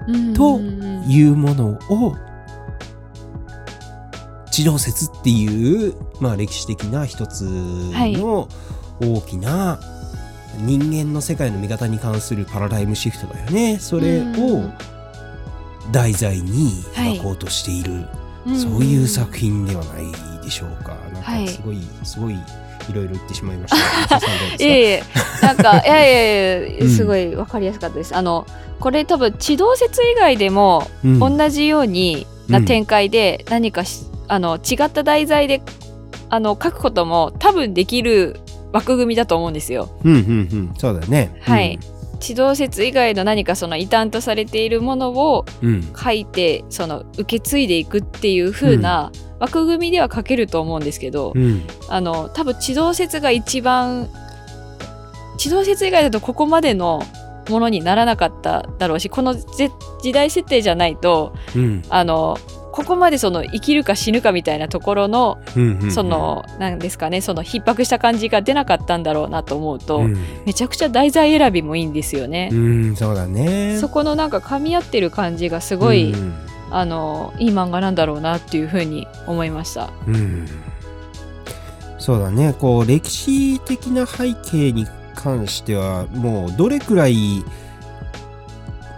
B: うん。
A: というものを、地動説っていう、まあ歴史的な一つの大きな人間の世界の見方に関するパラダイムシフトだよね。それを題材に描こうとしている、そういう作品ではないでしょうか。なん
B: はい
A: かすごい、すごいいろいろ言ってしまいました。
B: えいえ、なんか、いやいやいや、
A: うん。
B: すごいわかりやすかったです。あの、これ多分、地動説以外でも、
A: うん。
B: 同じようにな展開で、何かし、あの、違った題材で、あの、書くことも多分できる枠組みだと思うんですよ。
A: うんうんうん、そうだね。
B: はい地動説以外の何かその異端とされているものを
A: うん。うん。
B: 書いて、その、受け継いでいくっていう風な枠組みでは書けると思うんですけど、
A: うん。
B: あの多分地動説が一番地動説以外だとここまでのものにならなかっただろうしこのぜ時代設定じゃないと
A: うん。
B: あのここまでその生きるか死ぬかみたいなところの
A: うんうん。
B: そのなんですかねその逼迫した感じが出なかったんだろうなと思うと、
A: うん、
B: めちゃくちゃ題材選びもいいんですよね。
A: うん、そうだね。
B: そこのなんか噛み合ってる感じがすごい、
A: うん
B: あのいい漫画なんだろうなっていうふうに思いました。
A: うんそうだねこう歴史的な背景に関してはもうどれくらい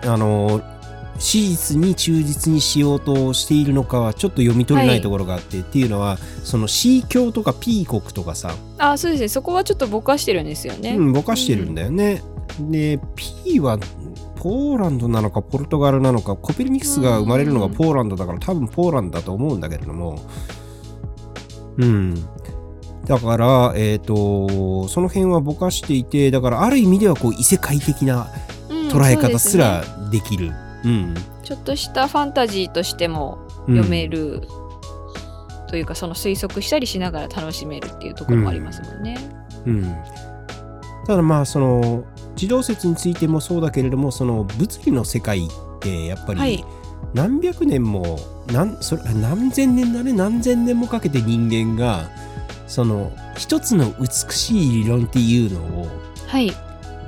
A: あの史実に忠実にしようとしているのかはちょっと読み取れな
B: はいい
A: ところがあって、っていうのはその C 教とか P 国とかさ、
B: あそうですね。そこはちょっとぼかしてるんですよね。
A: うん、ぼかしてるんだよね。で P はポーランドなのかポルトガルなのかコペルニクスが生まれるのがポーランドだから多分ポーランドだと思うんだけれども。うん。だからえっ、とその辺はぼかしていてだからある意味ではこう異世界的な
B: うん
A: 捉え方
B: すね。
A: らできる、うん
B: ちょっとしたファンタジーとしても
A: うん
B: 読める、というかその推測したりしながら楽しめるっていうところもありますもんね。
A: うん、ただまあその自動説についてもそうだけれどもその物理の世界ってやっぱ
B: はい。
A: り何百年も何それ何千年だね？何千年もかけて人間がその一つの美しい理論っていうのを
B: はい。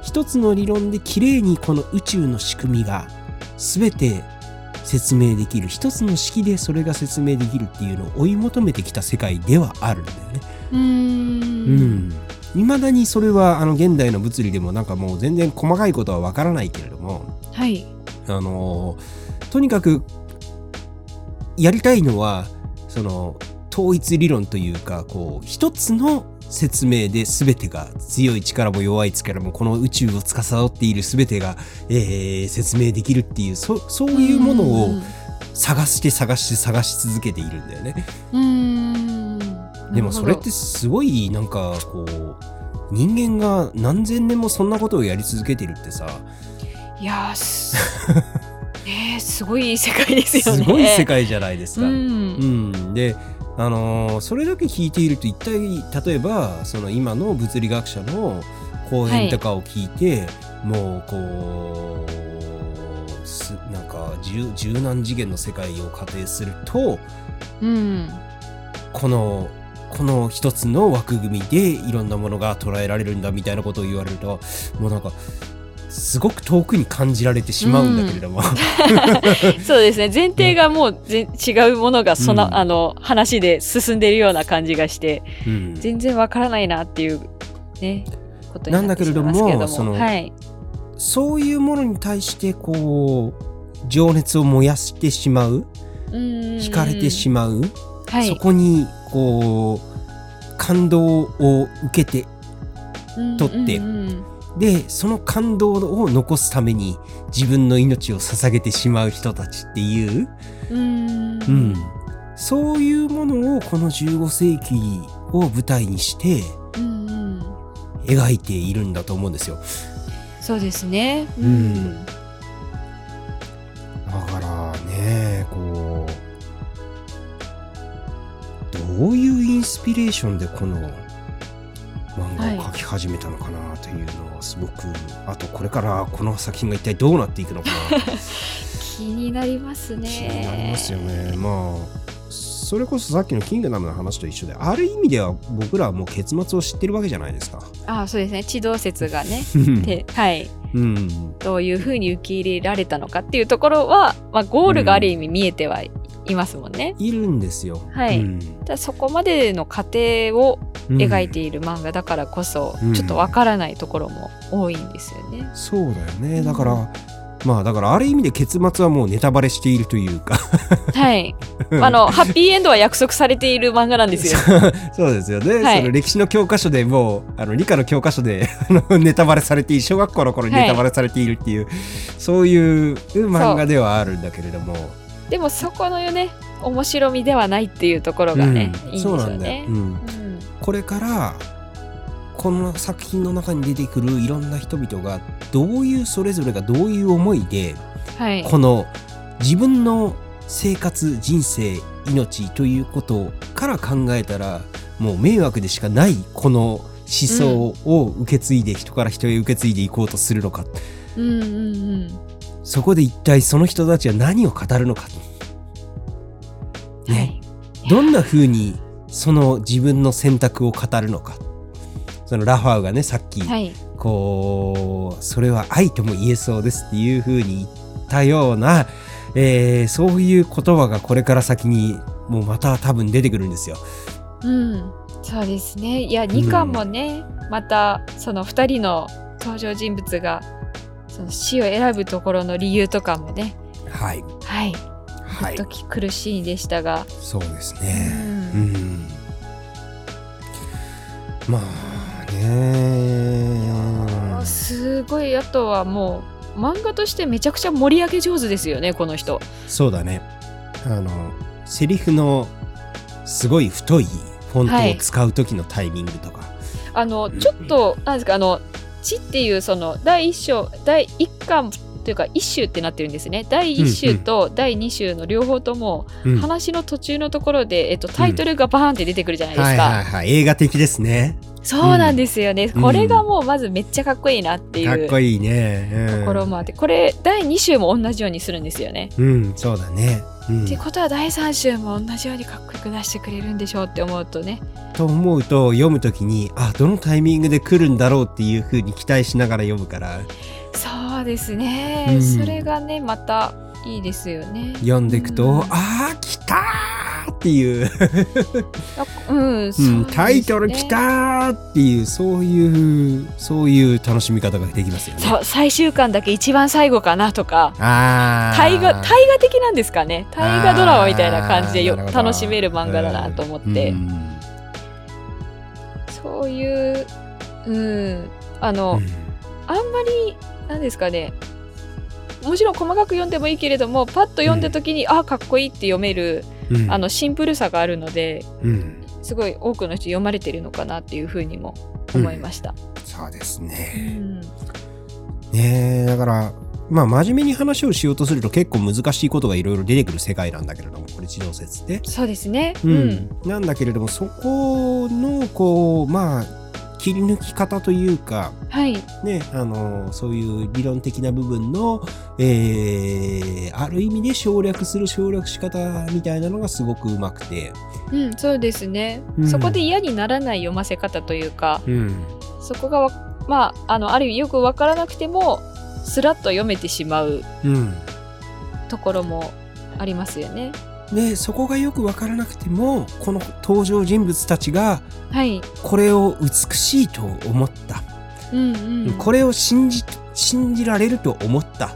A: 一つの理論で綺麗にこの宇宙の仕組みが全て説明できる一つの式でそれが説明できるっていうのを追い求めてきた世界ではあるんだよね。
B: う
A: んん。未だにそれはあの現代の物理でもなんかもう全然細かいことはわからないけれども、
B: はい。
A: あのとにかくやりたいのはその統一理論というかこう一つの説明で全てが強い力も弱い力もこの宇宙を司っている全てが、えー説明できるっていうそそういうものを探して探して探し続けているんだよね。
B: うーん。
A: でもそれってすごいなんかこう人間が何千年もそんなことをやり続けてるってさ
B: いや ねえすごい世界ですよね。
A: すごい世界じゃないですか。
B: う。
A: うんん、で、あのーそれだけ聞いていると一体例えばその今の物理学者の講演とかを聞いて、もうこうすなんか十十何次元の世界を仮定すると
B: うん。
A: このこの一つの枠組みでいろんなものが捉えられるんだみたいなことを言われるともうなんかすごく遠くに感じられてしまうんだけれども、
B: そうですね。前提がもうぜ違うものがその、
A: うん
B: あの話で進んでいるような感じがして、
A: うん
B: 全然わからないなっていうねことになってしまいますけれども。
A: その
B: はい。
A: そういうものに対してこう情熱を燃やしてしまう惹かれてし
B: ま
A: まう、
B: はい。
A: そこにこう感動を受けて取って
B: うんうんうん
A: でその感動を残すために自分の命を捧げてしまう人たちっていう、
B: うん。
A: うん、そういうものをこの15世紀を舞台にして描いているんだと思うんですよ。
B: そうですね。
A: うん。だからねこうどういうインスピレーションでこの漫画を描き始めたのかなというのはすごく、あとこれからこの作品が一体どうなっていくのかな
B: 気になりますね。
A: 気になりますよね。まあそれこそさっきの「キングダム」の話と一緒である意味では僕らはもう結末を知ってるわけじゃないですか。
B: あそうですね地動説がね ではい、
A: うん、
B: どういうふうに受け入れられたのかっていうところは、まあ、ゴールがある意味見えてはいますもんね。
A: いるんですよ。
B: はい。
A: うん。
B: そこまでの過程を描いている漫画だからこそ、
A: うん。
B: ちょっとわからないところも多いんですよね。
A: そうだよね。だから、まあだからある意味で結末はもうネタバレしているというか。
B: はい。あの、ハッピーエンドは約束されている漫画なんですよ。
A: そうですよね、
B: はい。
A: その歴史の教科書でもうあの理科の教科書で あのネタバレされている小学校の頃にネタバレされているっていう、そういう漫画ではあるんだけれども。
B: でもそこのよね、面白みではないっていうところがね、
A: うん。
B: いいんですよ
A: そうなんだよ。
B: ね、。
A: うん。
B: うん。
A: これからこの作品の中に出てくるいろんな人々がどういうそれぞれがどういう思いで
B: はい。
A: この自分の生活人生命ということから考えたらもう迷惑でしかないこの思想を受け継いで人から人へ受け継いでいこうとするのか、
B: うんうんうん。
A: そこで一体その人たちは何を語るのか、ね
B: はい。
A: どんな風にその自分の選択を語るのかそのラファウがねさっき、
B: はい。
A: こうそれは愛とも言えそうですっていう風に言ったような、えーそういう言葉がこれから先にもうまた多分出てくるんですよ。
B: うん。そうですね。いや、2巻もね、また、その2人の登場人物が、その死を選ぶところの理由とかもね、
A: はい、
B: はい。
A: はい、
B: 時苦しいでしたが、
A: そうです
B: う
A: ね。
B: ん
A: うん、まあね。
B: すごい。あとはもう漫画としてめちゃくちゃ盛り上げ上手ですよねこの人。
A: そうだね。あのセリフのすごい太いフォントを使う時のタイミングとか。
B: あのちょっとなんですかあの「地」っていうその第一章第一巻というか一週ってなってるんですね。第一週と第二週の両方とも
A: うん。
B: 話の途中のところで、えっと、タイトルがバーンって出てくるじゃないですか、
A: はいはいはい。映画的ですね。
B: そうなんですよね、
A: うん。
B: これがもうまずめっちゃかっこいいなってい
A: かっこ
B: う
A: いいね。うん。
B: ところもあってこれ第2週も同じようにするんですよね。
A: うん、そうだね。うん。
B: ってことは第3週も同じようにかっこよく出してくれるんでしょうって思うとね。
A: と思うと読むときにあどのタイミングで来るんだろうっていうふうに期待しながら読むから。
B: そうですね、
A: うん。
B: それがねまたいいですよね。
A: 読んでいくと、
B: うん。
A: ああ来たーっていう、
B: あうん、
A: う
B: そうん
A: タイトル来たーっていうそういうそういう楽しみ方ができますよね。
B: 最終巻だけ一番最後かなとか。
A: あー。
B: 大河大河的なんですかね。大河ドラマみたいな感じでよ楽しめる漫画だなと思って、
A: うん。
B: そういううんあの、あんまりなんですかねもちろん細かく読んでもいいけれどもパッと読んだ時に、あかっこいいって読める
A: うん
B: あのシンプルさがあるので
A: うん
B: すごい多くの人読まれてるのかなっていうふうにも思いました。
A: そうです
B: う
A: ね。
B: ん
A: ねえだからまあ真面目に話をしようとすると結構難しいことがいろいろ出てくる世界なんだけれどもこれ地動説って。
B: そうですね。
A: う
B: うん
A: ん、なんだけれどもそこのこうまあ切り抜き方というか
B: はい。
A: ねあのそういう理論的な部分の、えーある意味で省略する省略し方みたいなのがすごくうまくて、
B: うん、そうですね、
A: うん。
B: そこで嫌にならない読ませ方というか、
A: うん、
B: そこがわまああのある意味よくわからなくてもスラッと読めてしまう
A: うん、
B: ところもありますよね。
A: でそこがよく分からなくてもこの登場人物たちが
B: はい。
A: これを美しいと思った、
B: うんうん。
A: これを信じ信じられると思ったっ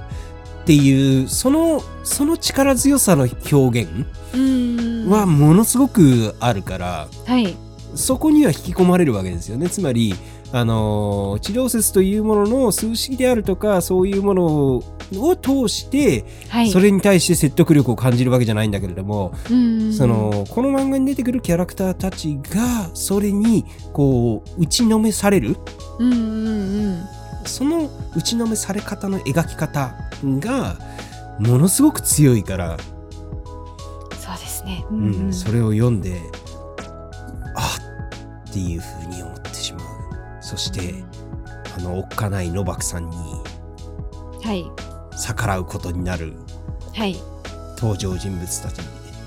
A: ていうそのその力強さの表現はものすごくあるから、
B: はい。
A: そこには引き込まれるわけですよね。つまり、あのー治療説というものの数式であるとか、そういうものを通して、
B: はい。
A: それに対して説得力を感じるわけじゃないんだけれども、
B: うんうん
A: その、この漫画に出てくるキャラクターたちが、それに、こう、打ちのめされる、
B: うんうんうん。
A: その打ちのめされ方の描き方が、ものすごく強いから、
B: そうですね。
A: うんそれを読んであっっていうふうにそしてあのおっかないノバクさんに
B: はい。
A: 逆らうことになる
B: はい。
A: 登場人物たち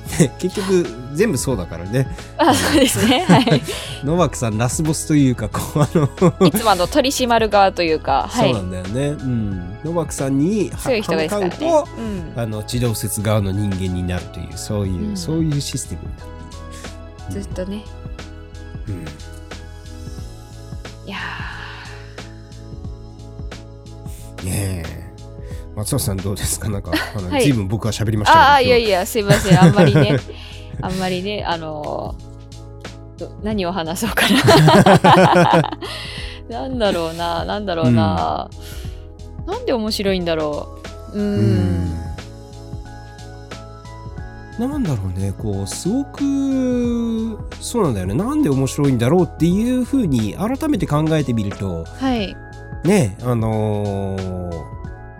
A: 結局全部そうだからね
B: あ、そうですね。はい。
A: ノバクさんラスボスというかこうあの
B: いつもあの取り締まる側というか、はい
A: そうな。んだよね、うん、ノバクさんに。歯向かうと
B: うん。
A: あの地動説側の人間になるというそういう、
B: うん
A: そういうシステム
B: ずっとね。
A: うん
B: いや
A: ねえ松尾さんどうですか？なんかあの、
B: はい
A: 随分僕は喋りま
B: ー
A: したけど
B: ああ、いやいや、すいません。あんまりね、あんまりね、あのーど何を話そうかな。なんだろうな、なんだろうな。なんで面白いんだろう。うー。
A: うんんなんだろうねこうすごくそうなんだよね。なんで面白いんだろうっていうふうに改めて考えてみると
B: はい。
A: ねあのー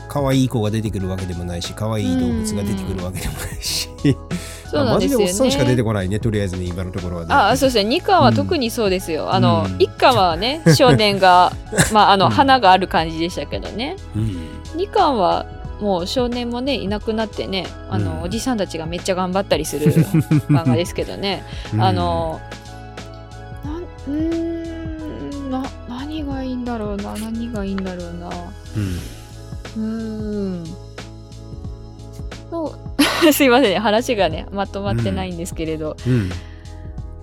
A: 可愛い子が出てくるわけでもないし可愛い動物が出てくるわけでもないし。
B: そうなんですよね。
A: マジでおっさんしか出てこないねとりあえずね今のところはね。
B: あそうですね。2巻は特にそうですよ、あの
A: うん。
B: 1巻はね少年がまああの、
A: うん。
B: 花がある感じでしたけどね。
A: うん。
B: 2巻はもう少年もねいなくなってねあの、
A: うん。
B: おじさんたちがめっちゃ頑張ったりする 漫画ですけどね。あのなんうーんな何がいいんだろうな何がいいんだろうな。
A: うん。
B: うーん。そう すいませんね話がねまとまってないんですけれど、
A: うん。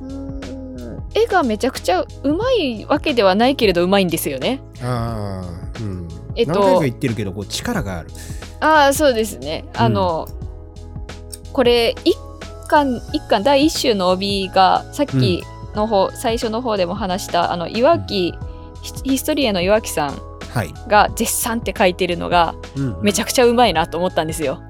B: うーん絵がめちゃくちゃうまいわけではないけれどうまいんですよね。
A: ああうん。
B: えっと
A: 何回か言ってるけどこう力がある
B: ああそうですね。あの、これ一巻一巻第一週の帯がさっきの方、最初の方でも話したあの岩木ヒヒストリエの岩木さん
A: はい、
B: が絶賛って書いてるのが
A: うん
B: めちゃくちゃうまいなと思ったんですよ。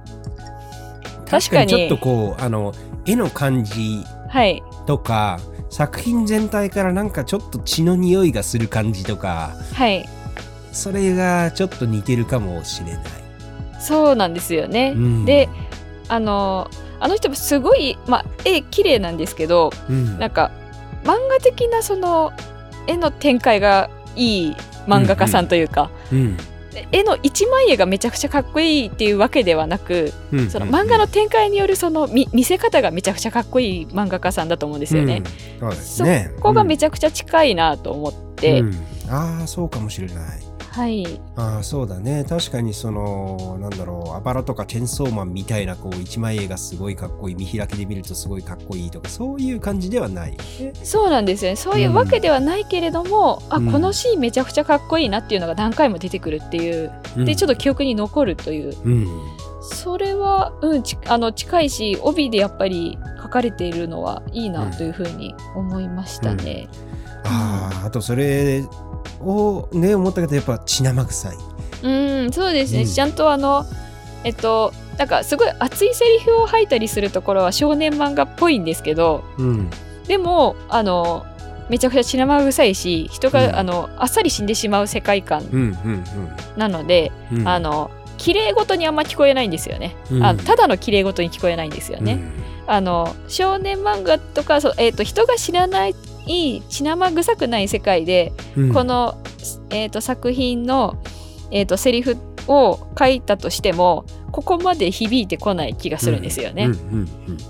A: 確かにちょっとこうあの絵の感じ
B: はい。
A: とか作品全体からなんかちょっと血の匂いがする感じとか
B: はい。
A: それがちょっと似てるかもしれない。
B: そうなんですよね。
A: うん。
B: であのあの人もすごい、まあ、絵綺麗なんですけど
A: うん。
B: なんか漫画的なその絵の展開がいい漫画家さんというか、
A: うん。
B: 絵の一枚絵がめちゃくちゃかっこいいっていうわけではなく、
A: うん。
B: その漫画の展開によるその見見せ方がめちゃくちゃかっこいい漫画家さんだと思うんですよね。
A: うん。そね。
B: ここがめ
A: ち
B: ちゃくちゃ近いなと思って、
A: ああそうかもしれない。
B: はい。
A: ああそうだね。確かにそのなんだろうアバラとかチェンソーマンみたいなこう一枚絵がすごいかっこいい見開きで見るとすごいかっこいいとかそういう感じではない。
B: そうなんですよね。そういうわけではないけれども、あ
A: うん。
B: このシーンめちゃくちゃかっこいいなっていうのが何回も出てくるっていう。でちょっと記憶に残るという。
A: うん。
B: それは、うん、ちあの近いし帯でやっぱり書かれているのはいいなというふうに思いましたね。
A: あああとそれをね思ったけどやっぱ血生臭い。
B: うん、そうですね、
A: うん。
B: ちゃんとあのえっとなんかすごい熱いセリフを吐いたりするところは少年漫画っぽいんですけど
A: うん。
B: でもあのめちゃくちゃ血生臭いし人が、
A: うん。
B: あのあっさり死んでしまう世界観
A: うんうん
B: なので、
A: うん。うん
B: あの綺麗事にあんま聞こえないんですよね、
A: うん。
B: あただの綺麗事に聞こえないんですよね、あの少年漫画とかそう、えー、と人が知らない血生臭くない世界で、
A: うん。
B: この、えー、と作品の、えー、とセリフを書いたとしてもここまで響いてこない気がするんですよね。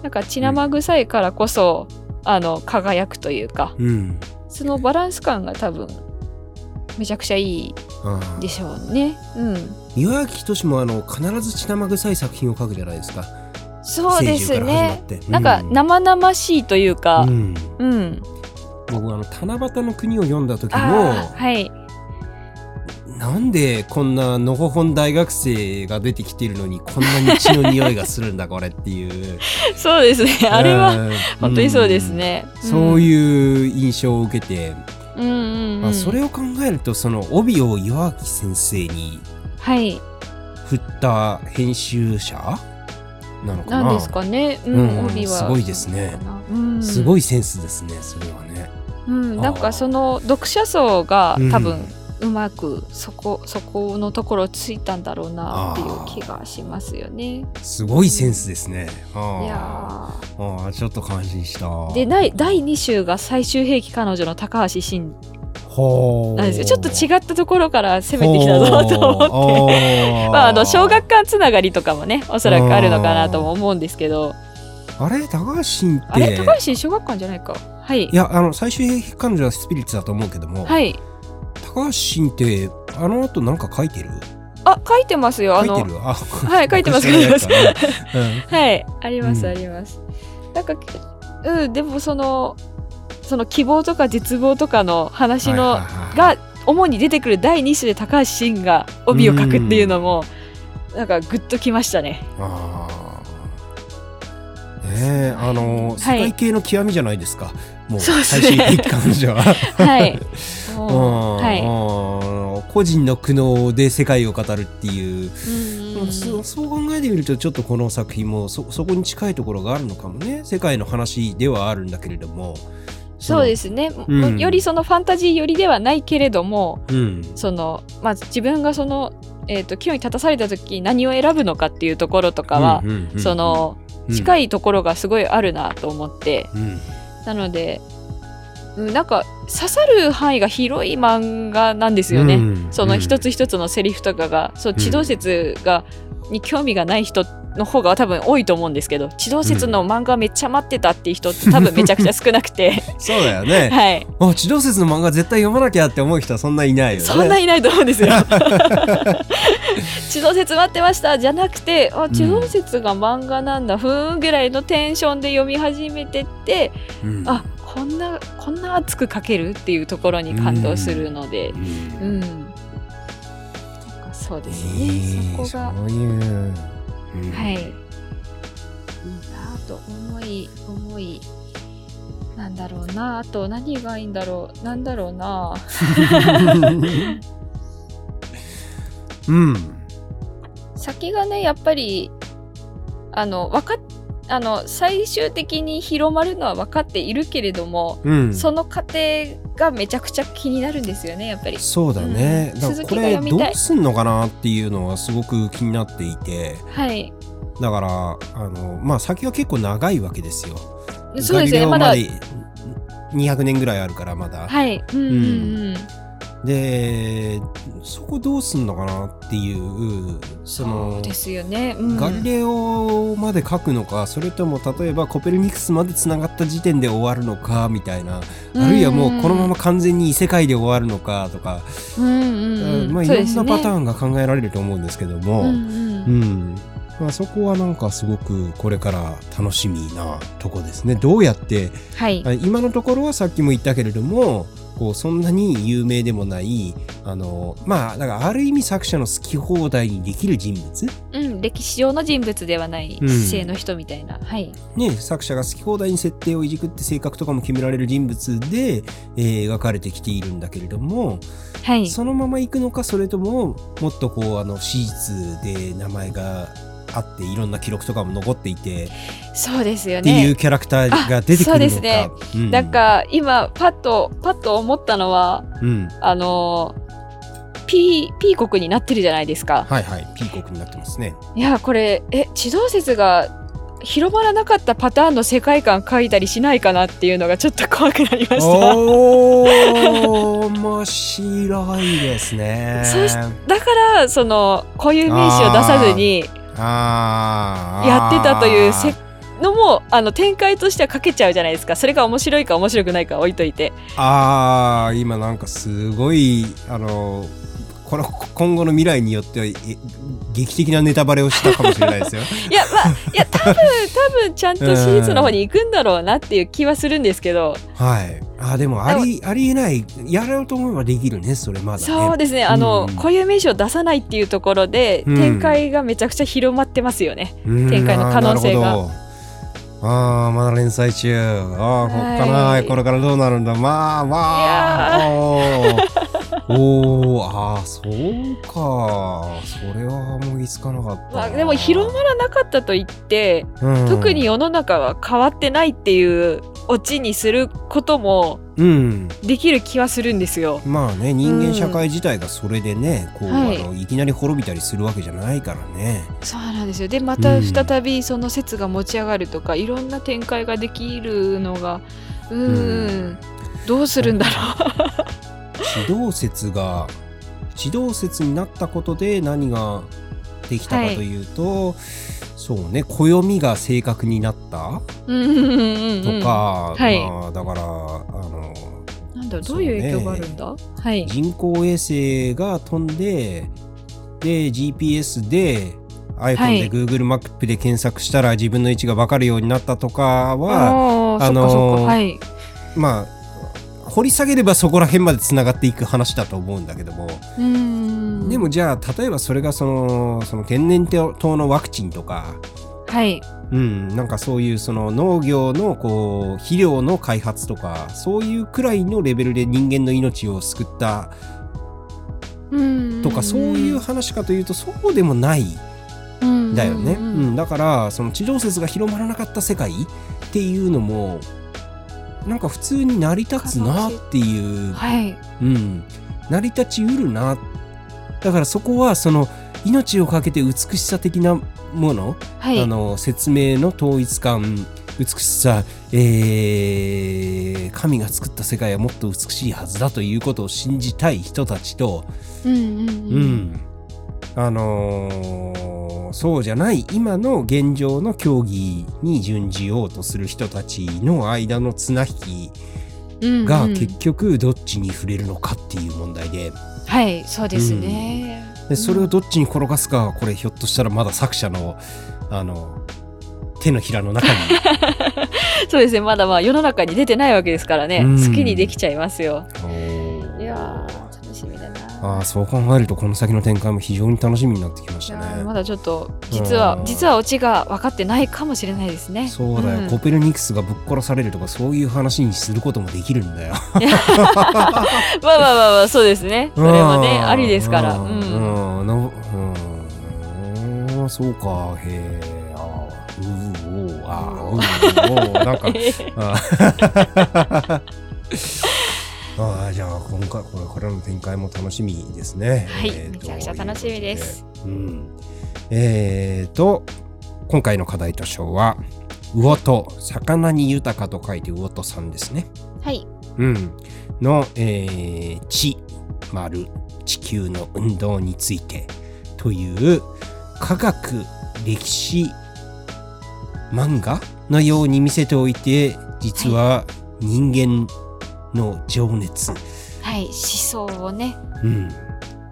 B: なんか血生臭いからこそあの輝くというか
A: うん。うん
B: そのバランス感が多分めちゃくちゃいいでしょうね。うん、
A: 岩城仁もあの必ず血生臭い作品を書くじゃないですか。
B: そうですね。なんか
A: うん。
B: 生々しいというか、
A: う
B: うん、
A: ん僕あの七夕の国を読んだ時
B: あ
A: も
B: ーはい
A: なんでこんなのほほん大学生が出てきてるのにこんなに血の匂いがするんだこれっていう
B: そうですね。あれは
A: うん
B: 本当にそうですね。
A: うんそう
B: う
A: いう印象を受けて、
B: ん。うんうんうん。
A: あそれを考えるとその帯を岩城先生に
B: はい。
A: 振った編集者なのかな？
B: なんですかね。う
A: うん
B: ん。帯は。
A: すごいですね
B: うん。
A: すごいセンスですねそれはね。
B: うん。なんかその読者層が
A: うん
B: 多分うまくそこそこのところをついたんだろうなっていう気がしますよね。
A: すごいセンスですね。あ
B: いや
A: あちょっと感心した。
B: ーで第第2週が最終兵器彼女の高橋真
A: ほう
B: なんですよちょっと違ったところから攻めてきたぞと思って。
A: って
B: まあ、あの小学館つながりとかもねおそらくあるのかなとも思うんですけど
A: あれ高橋真って。
B: あれ高橋小学館じゃないか。はい。
A: いやあの最終彼女はスピリッツだと思うけども、
B: はい。
A: 高橋真ってあの後なんか書いてる？
B: あ書いてますよ。
A: 書いてる？あ
B: はい書いてます。
A: 僕知らないから。ね
B: はいあります
A: うん。
B: あります、なんかうんでもそのその希望とか絶望とかの話の、が主に出てくる第2種で高橋真が帯を書くっていうのも、なんかグッときましたね。
A: ああね。えあの世界系の極みじゃないですか、もう最
B: ね。
A: 終的彼女は、
B: はい。はい
A: うん。個人の苦悩で世界を語るっていう、
B: うん
A: そそう考えてみるとちょっとこの作品もそそこに近いところがあるのかもね。世界の話ではあるんだけれども。
B: そうですすね、
A: うん。
B: よりそのファンタジー寄りではないけれども
A: うん。
B: その、まあ、自分がその、えー、と清に立たされた時何を選ぶのかっていうところとかは、
A: うんうんうん
B: その
A: うん
B: 近いところがすごいあるなと思って、
A: うん
B: なので、うん、なんか刺さる範囲が広い漫画なんですよね。
A: うん。
B: その一つ一つのセリフとかが、そう地動説が、に興味がない人の方が多分多いと思うんですけど地動説の漫画めっちゃ待ってたっていう人って多分めちゃくちゃ少なくて。
A: そうだよね、
B: はい。
A: あ地動説の漫画絶対読まなきゃって思う人はそんないないよね。
B: そんないない。と思うんですよ。地動説待ってましたじゃなくてあ地動説が漫画なんだ、ふーんぐらいのテンションで読み始めてって
A: うん。
B: あこんなこんな熱く書けるっていうところに感動するので。
A: う、ん。
B: うんそうですね、
A: えー
B: そこが
A: そういう、うん。
B: はい。いいなと思い思いなんだろうなあと何がいいんだろう。なんだろうな
A: うん。
B: 先がねやっぱりあの分かっあの最終的に広まるのは分かっているけれども、
A: うん。
B: その過程がめちゃくちゃ気になるんですよねやっぱり。
A: そうだね、
B: うん。
A: だからこれど
B: う
A: すんのかなっていうのはすごく気になっていて。
B: はい、
A: だからあのまあ先は結構長いわけですよ。
B: そうですね。まだ
A: ガリレオで200年ぐらいあるからまだ、
B: はい、うんうん。うん、
A: でそこどうすんのかなっていうそ
B: そ
A: の
B: うですよね。うん。
A: ガリレオまで書くのかそれとも例えばコペルニクスまでつながった時点で終わるのかみたいな。あるいはもうこのまま完全に異世界で終わるのかとか、
B: うん
A: まあ、いろんなパターンが考えられると思うんですけども、
B: うん。
A: まあ、そこはなんかすごくこれから楽しみなとこですね。どうやって
B: はい。
A: あ今のところはさっきも言ったけれどもこうそんなに有名でもないあのまあだからある意味作者の好き放題にできる人物。
B: うん、歴史上の人物ではない
A: うん。
B: 姿勢の人みたいな、はい。
A: ね、作者が好き放題に設定をいじくって性格とかも決められる人物で、えー描かれてきているんだけれども、
B: はい。
A: そのまま行くのかそれとももっとこうあの史実で名前があっていろんな記録とかも残っていて
B: そうですよ
A: ってい
B: ね
A: うキャラクターが出てくるのか。
B: あそうですね。
A: うん。
B: なんか今パッとパッと思ったのは
A: うん、
B: あのピーピー国になってるじゃないですか。
A: はいはい。ピーコックになってますね。
B: いやこれえ地動説が広まらなかったパターンの世界観書いたりしないかなっていうのがちょっと怖くなりました。
A: おー面白いですね。
B: そうしだからその固有名詞を出さずにやってたというせのもあの展開としては書けちゃうじゃないですか。それが面白いか面白くないか置いといて。
A: あー今なんかすごいあのこの今後の未来によってはえ劇的なネタバレをしたかもしれないですよ。
B: いやまあいや多分多分ちゃんと史実の方に行くんだろうなっていう気はするんですけど、
A: はい。あでもありありえないやろうと思えばできるねそれまだ。ね。
B: そうですね。あの、
A: うん。
B: 固有名詞を出さないっていうところで、
A: うん。
B: 展開がめちゃくちゃ広まってますよね。
A: うん。
B: 展開の可能性が。
A: ああーまだ連載中。ああこっかな、
B: はい。
A: これからどうなるんだ。まあまあおーおーあーそうか。それは思いつかなかったな、
B: まあ、でも広まらなかったと言って、
A: うん。
B: 特に世の中は変わってないっていうオチにすることも
A: うん。
B: できる気はするんですよ。
A: まあね人間社会自体がそれでね、こう、
B: はい。
A: い、あのいきなり滅びたりするわけじゃないからね。
B: そうなんですよ。でまた
A: うん。
B: 再びその説が持ち上がるとか、いろんな展開ができるのがうーん。どうするんだろ
A: 地動説が地動説になったことで何ができたかというと、そうね暦が正確になったとか、
B: はい
A: まあだからあの
B: なん。だろうどういう影響があるん。だ、はい。
A: 人工衛星が飛ん。でで GPS で iPhone で Google マップで検索したら自分の位置が分かるようになったとかは
B: あー
A: あのー
B: そっかそっかはい。
A: まあ掘り下げればそこら辺までつながっていく話だと思うんだけども、
B: うーん。
A: でもじゃあ例えばそれがそのその天然痘のワクチンとか、
B: はい。
A: うん、なんかそういうその農業のこう肥料の開発とかそういうくらいのレベルで人間の命を救った。
B: うん。
A: とかそういう話かというとそうでもない。
B: うん。
A: だよね、う
B: うんん。
A: だからその地上説が広まらなかった世界っていうのもなんか普通に成り立つなっていう、
B: はい。
A: うん、成り立ちうるなだからそこはその命をかけて美しさ的なもの、
B: はい。
A: あの説明の統一感美しさ、えー神が作った世界はもっと美しいはずだということを信じたい人たちと、
B: うんうん
A: う
B: うん。
A: ん、あのーそうじゃない今の現状の競技に準じようとする人たちの間の綱引き
B: うんうん
A: が結局どっちに触れるのかっていう問題で
B: はい、そうですね。
A: でそれをどっちに転がすかはこれひょっとしたらまだ作者のあの手のひらの中に
B: そうですね。まだまあ世の中に出てないわけですからね。
A: うん
B: 好きにできちゃいますよ。
A: あーそう考えるとこの先の展開も非常に楽しみになってきましたね
B: ま。だちょっと実は
A: うん
B: 実はオチが分かってないかもしれないですね。
A: そうだよ、
B: ん
A: コペルニクスがぶっ殺されるとかそういう話にすることもできるんだよ。
B: まあまあまあまあそうですね。それはねありですから。
A: う
B: うんん。
A: うんなうんそうかへえうーおーあーうーおーなんか ああーじゃあ今回これからの展開も楽しみですね。
B: はい
A: えー
B: めちゃくちゃ楽しみです。
A: うん、えーと今回の課題図書は魚と魚に豊かと書いて魚とさんですね。
B: はい。
A: うん、の、えー地丸地球の運動についてという科学歴史漫画のように見せておいて実は人間の情熱、
B: はい。思想をね、
A: うん、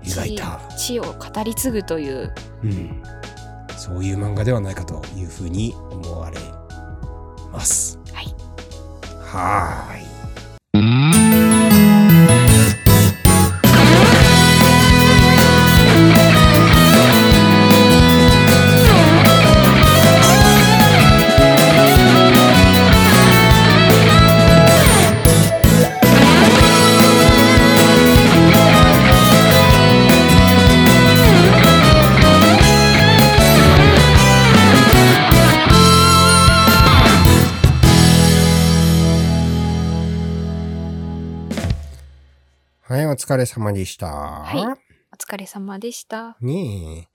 A: 描いた、
B: 知を語り継ぐという。
A: うん、そういう漫画ではないかというふうに思われます。
B: はい。
A: はーい。疲れ様でした。
B: はいお疲れ様でした。
A: ね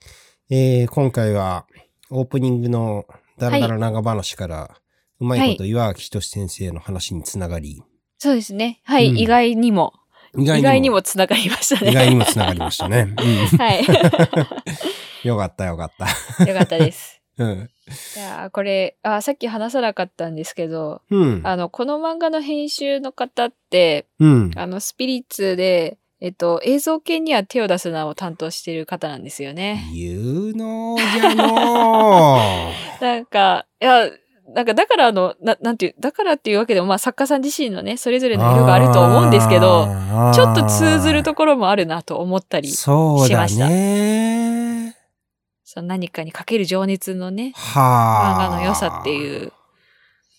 A: え。えー今回はオープニングのダラダラ長話から、うまいこと岩垣仁先生の話につながり、
B: そうですね。はい。
A: うん
B: 意外にも、
A: 意
B: 意外にもつながりましたね。
A: 意外にもつながりましたね。
B: はい。
A: うん、よかったよかった。
B: よかったです。
A: うん。
B: いやーこれあ、さっき話さなかったんですけど、
A: うん。
B: あの、この漫画の編集の方って、
A: うん。
B: あの、スピリッツで、えっと、映像系には手を出すなを担当している方なんですよね。
A: 言うのじゃの
B: なんか、いや、なんかだからあの、ななんていう、だからっていうわけでも、まあ作家さん自身のね、それぞれの色があると思うんですけど、ちょっと通ずるところもあるなと思ったり、
A: そうだ
B: しました
A: ね。
B: その何かにかける情熱のね、
A: はあ。
B: 漫画の良さっていう。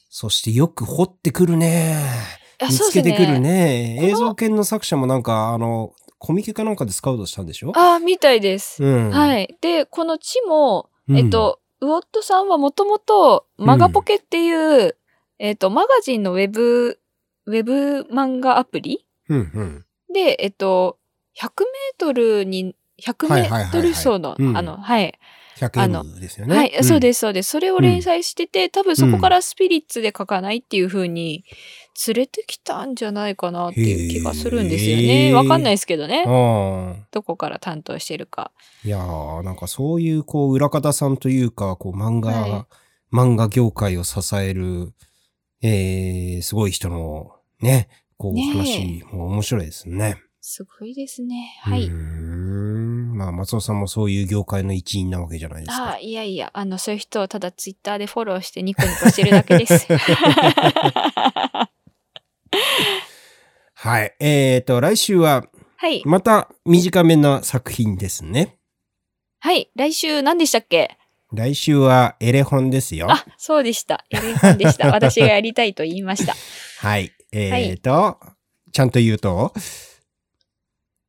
A: そしてよく掘ってくるね。見つけてくる。ね。
B: この
A: 映像系の作者もなんか、あの、コミケかなんかでスカウトしたんでしょ？
B: ああ、みたいです。
A: うん。。
B: はいい。で、この地も、
A: うん
B: えっと、ウォットさんはもともと、マガポケっていう、えっと、マガジンのウェブ、ウェブ漫画アプリ？
A: うんうん。
B: で、えっと、100メートルに、100メートル走の、
A: うん
B: あの、はい。
A: 100M ですよね。
B: はい、そう
A: す。
B: です、そうです。それを連載してて、多分そこからスピリッツで書かないっていう風に連れてきたんじゃないかなっていう気がするんですよ
A: へ
B: ね。
A: ー
B: わかんないですけどね。どこから担当してるか。
A: いやー、なんかそういう、こう、裏方さんというか、こう、漫画、
B: は
A: 漫画業界を支える、えー、すごい人の、ね、こう、話、もう面白いですね。
B: すごいですね。はい。
A: まあ、松尾さんもそういう業界の一員なわけじゃないですか。
B: ああ、いやいや、あの、そういう人をただツイッターでフォローしてニコニコしてるだけです。
A: はい。えーと、来週は、
B: はい。
A: また短めな作品ですね。
B: はい。来週何でしたっけ？
A: 来週はエレホンですよ。
B: あ、そうでした。エレフォンでした。私がやりたいと言いました。
A: はい。えーと、ちゃんと言うと、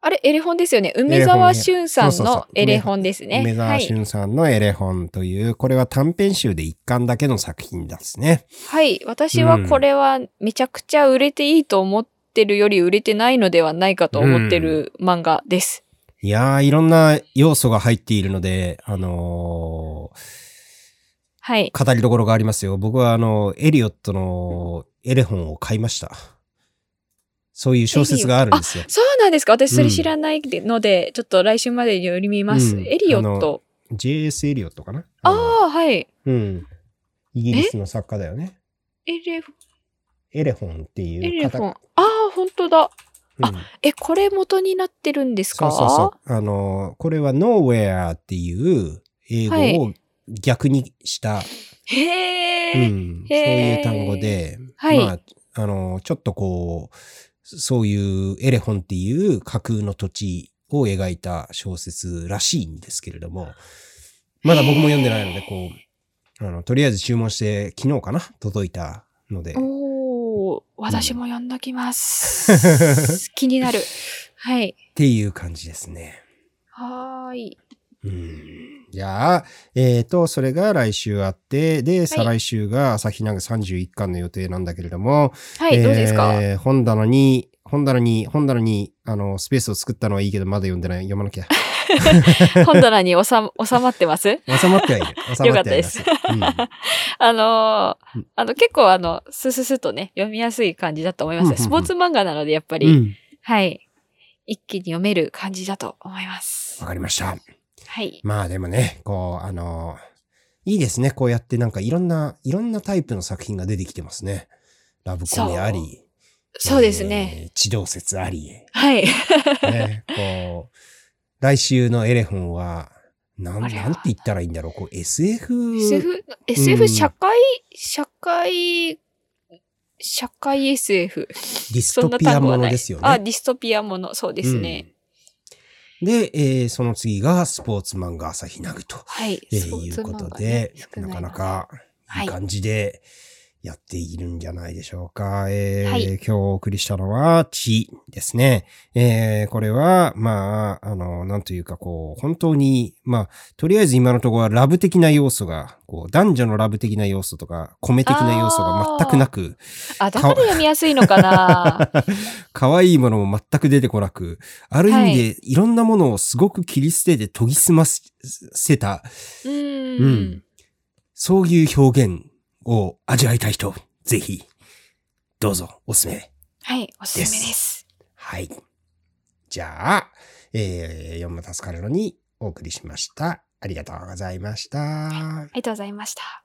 B: あれ、エレフォンですよね。梅沢俊さんのエレフォンですね。
A: 梅沢俊さんのエレホンという、これは短編集で一巻だけの作品ですね。
B: はい。私はこれはめちゃくちゃ売れていいと思ってるより売れてないのではないかと思ってる漫画です。
A: いやー、いろんな要素が入っているので、あの
B: はい。
A: ー語りどころがありますよ。僕はあの、エリオットのエレホンを買いました。そういう小説があるんですよ。
B: そうなんですか私それ知らないので、ちょっと来週までに読みます。
A: うん
B: エリオット。
A: JS エリオットかな
B: あ
A: の
B: あ、はい。
A: うん。イギリスの作家だよね。
B: エレフ？
A: エレホンっていう
B: エレフォン。
A: 方
B: ああ、本当だ。
A: うん
B: え、これ元になってるんですか？
A: そうそうそう。あの、これは Nowhere っていう英語を逆にした、
B: へえ、
A: うん、そういう単語で、
B: はい
A: まあ、あの、ちょっとこう、そういうエレホンっていう架空の土地を描いた小説らしいんですけれども、まだ僕も読んでないので、こう、あの、とりあえず注文して昨日かな？届いたので、
B: おー、私も読んどきます。気になる。はい。
A: っていう感じですね。
B: はーい。
A: うんじゃあ、えっ、と、それが来週あって、で、再来週が朝日奈具31巻の予定なんだけれども、
B: はい、どうですか？
A: えー本棚に、本棚に、本棚に、あの、スペースを作ったのはいいけど、まだ読んでない。読まなきゃ。
B: 本棚に収ま収まってます？
A: 収まってはいる。収まってはいます。
B: よ あのー
A: うん
B: あの、結構あの、スススとね、読みやすい感じだと思います。
A: うんうんうん
B: スポーツ漫画なので、やっぱり、
A: うん。うん
B: はい。一気に読める感じだと思います
A: わ。かりました。
B: はい。
A: まあでもね、こう、あのいいですね。こうやってなんかいろんな、いろんなタイプの作品が出てきてますね。ラブコメあり。
B: そうですね。
A: えー。地動説あり。
B: はい。
A: ね、こう、来週のエレフォンは、なん、なんて言ったらいいんだろう。こう、SF、
B: SF、SF 社会、社会、社会 SF。
A: ディストピアも。のですよね。
B: あ、ディストピアもの。そうですね。
A: うんで、えーその次がスポーツ漫画朝日奈具と、
B: はい。
A: えーいうことでなかなかいい感じでやっているんじゃないでしょうか。えー
B: はい
A: 今日お送りしたのは、地ですね。えーこれは、まあ、あの、なんというか、こう、本当に、まあ、とりあえず今のところはラブ的な要素が、こう、男女のラブ的な要素とか、米的な要素が全くなく、
B: あ、だから読みやすいのかな？
A: 可愛いものも全く出てこなく、ある意味でいろんなものをすごく切り捨てて研ぎ澄ませた、
B: うー。
A: うんんそういう表現を味わいたい人、ぜひ、どうぞおすすめ。
B: はい、おすすめです。
A: はい。じゃあ、えー、読む助かるのにお送りしました。ありがとうございました。
B: ありがとうございました。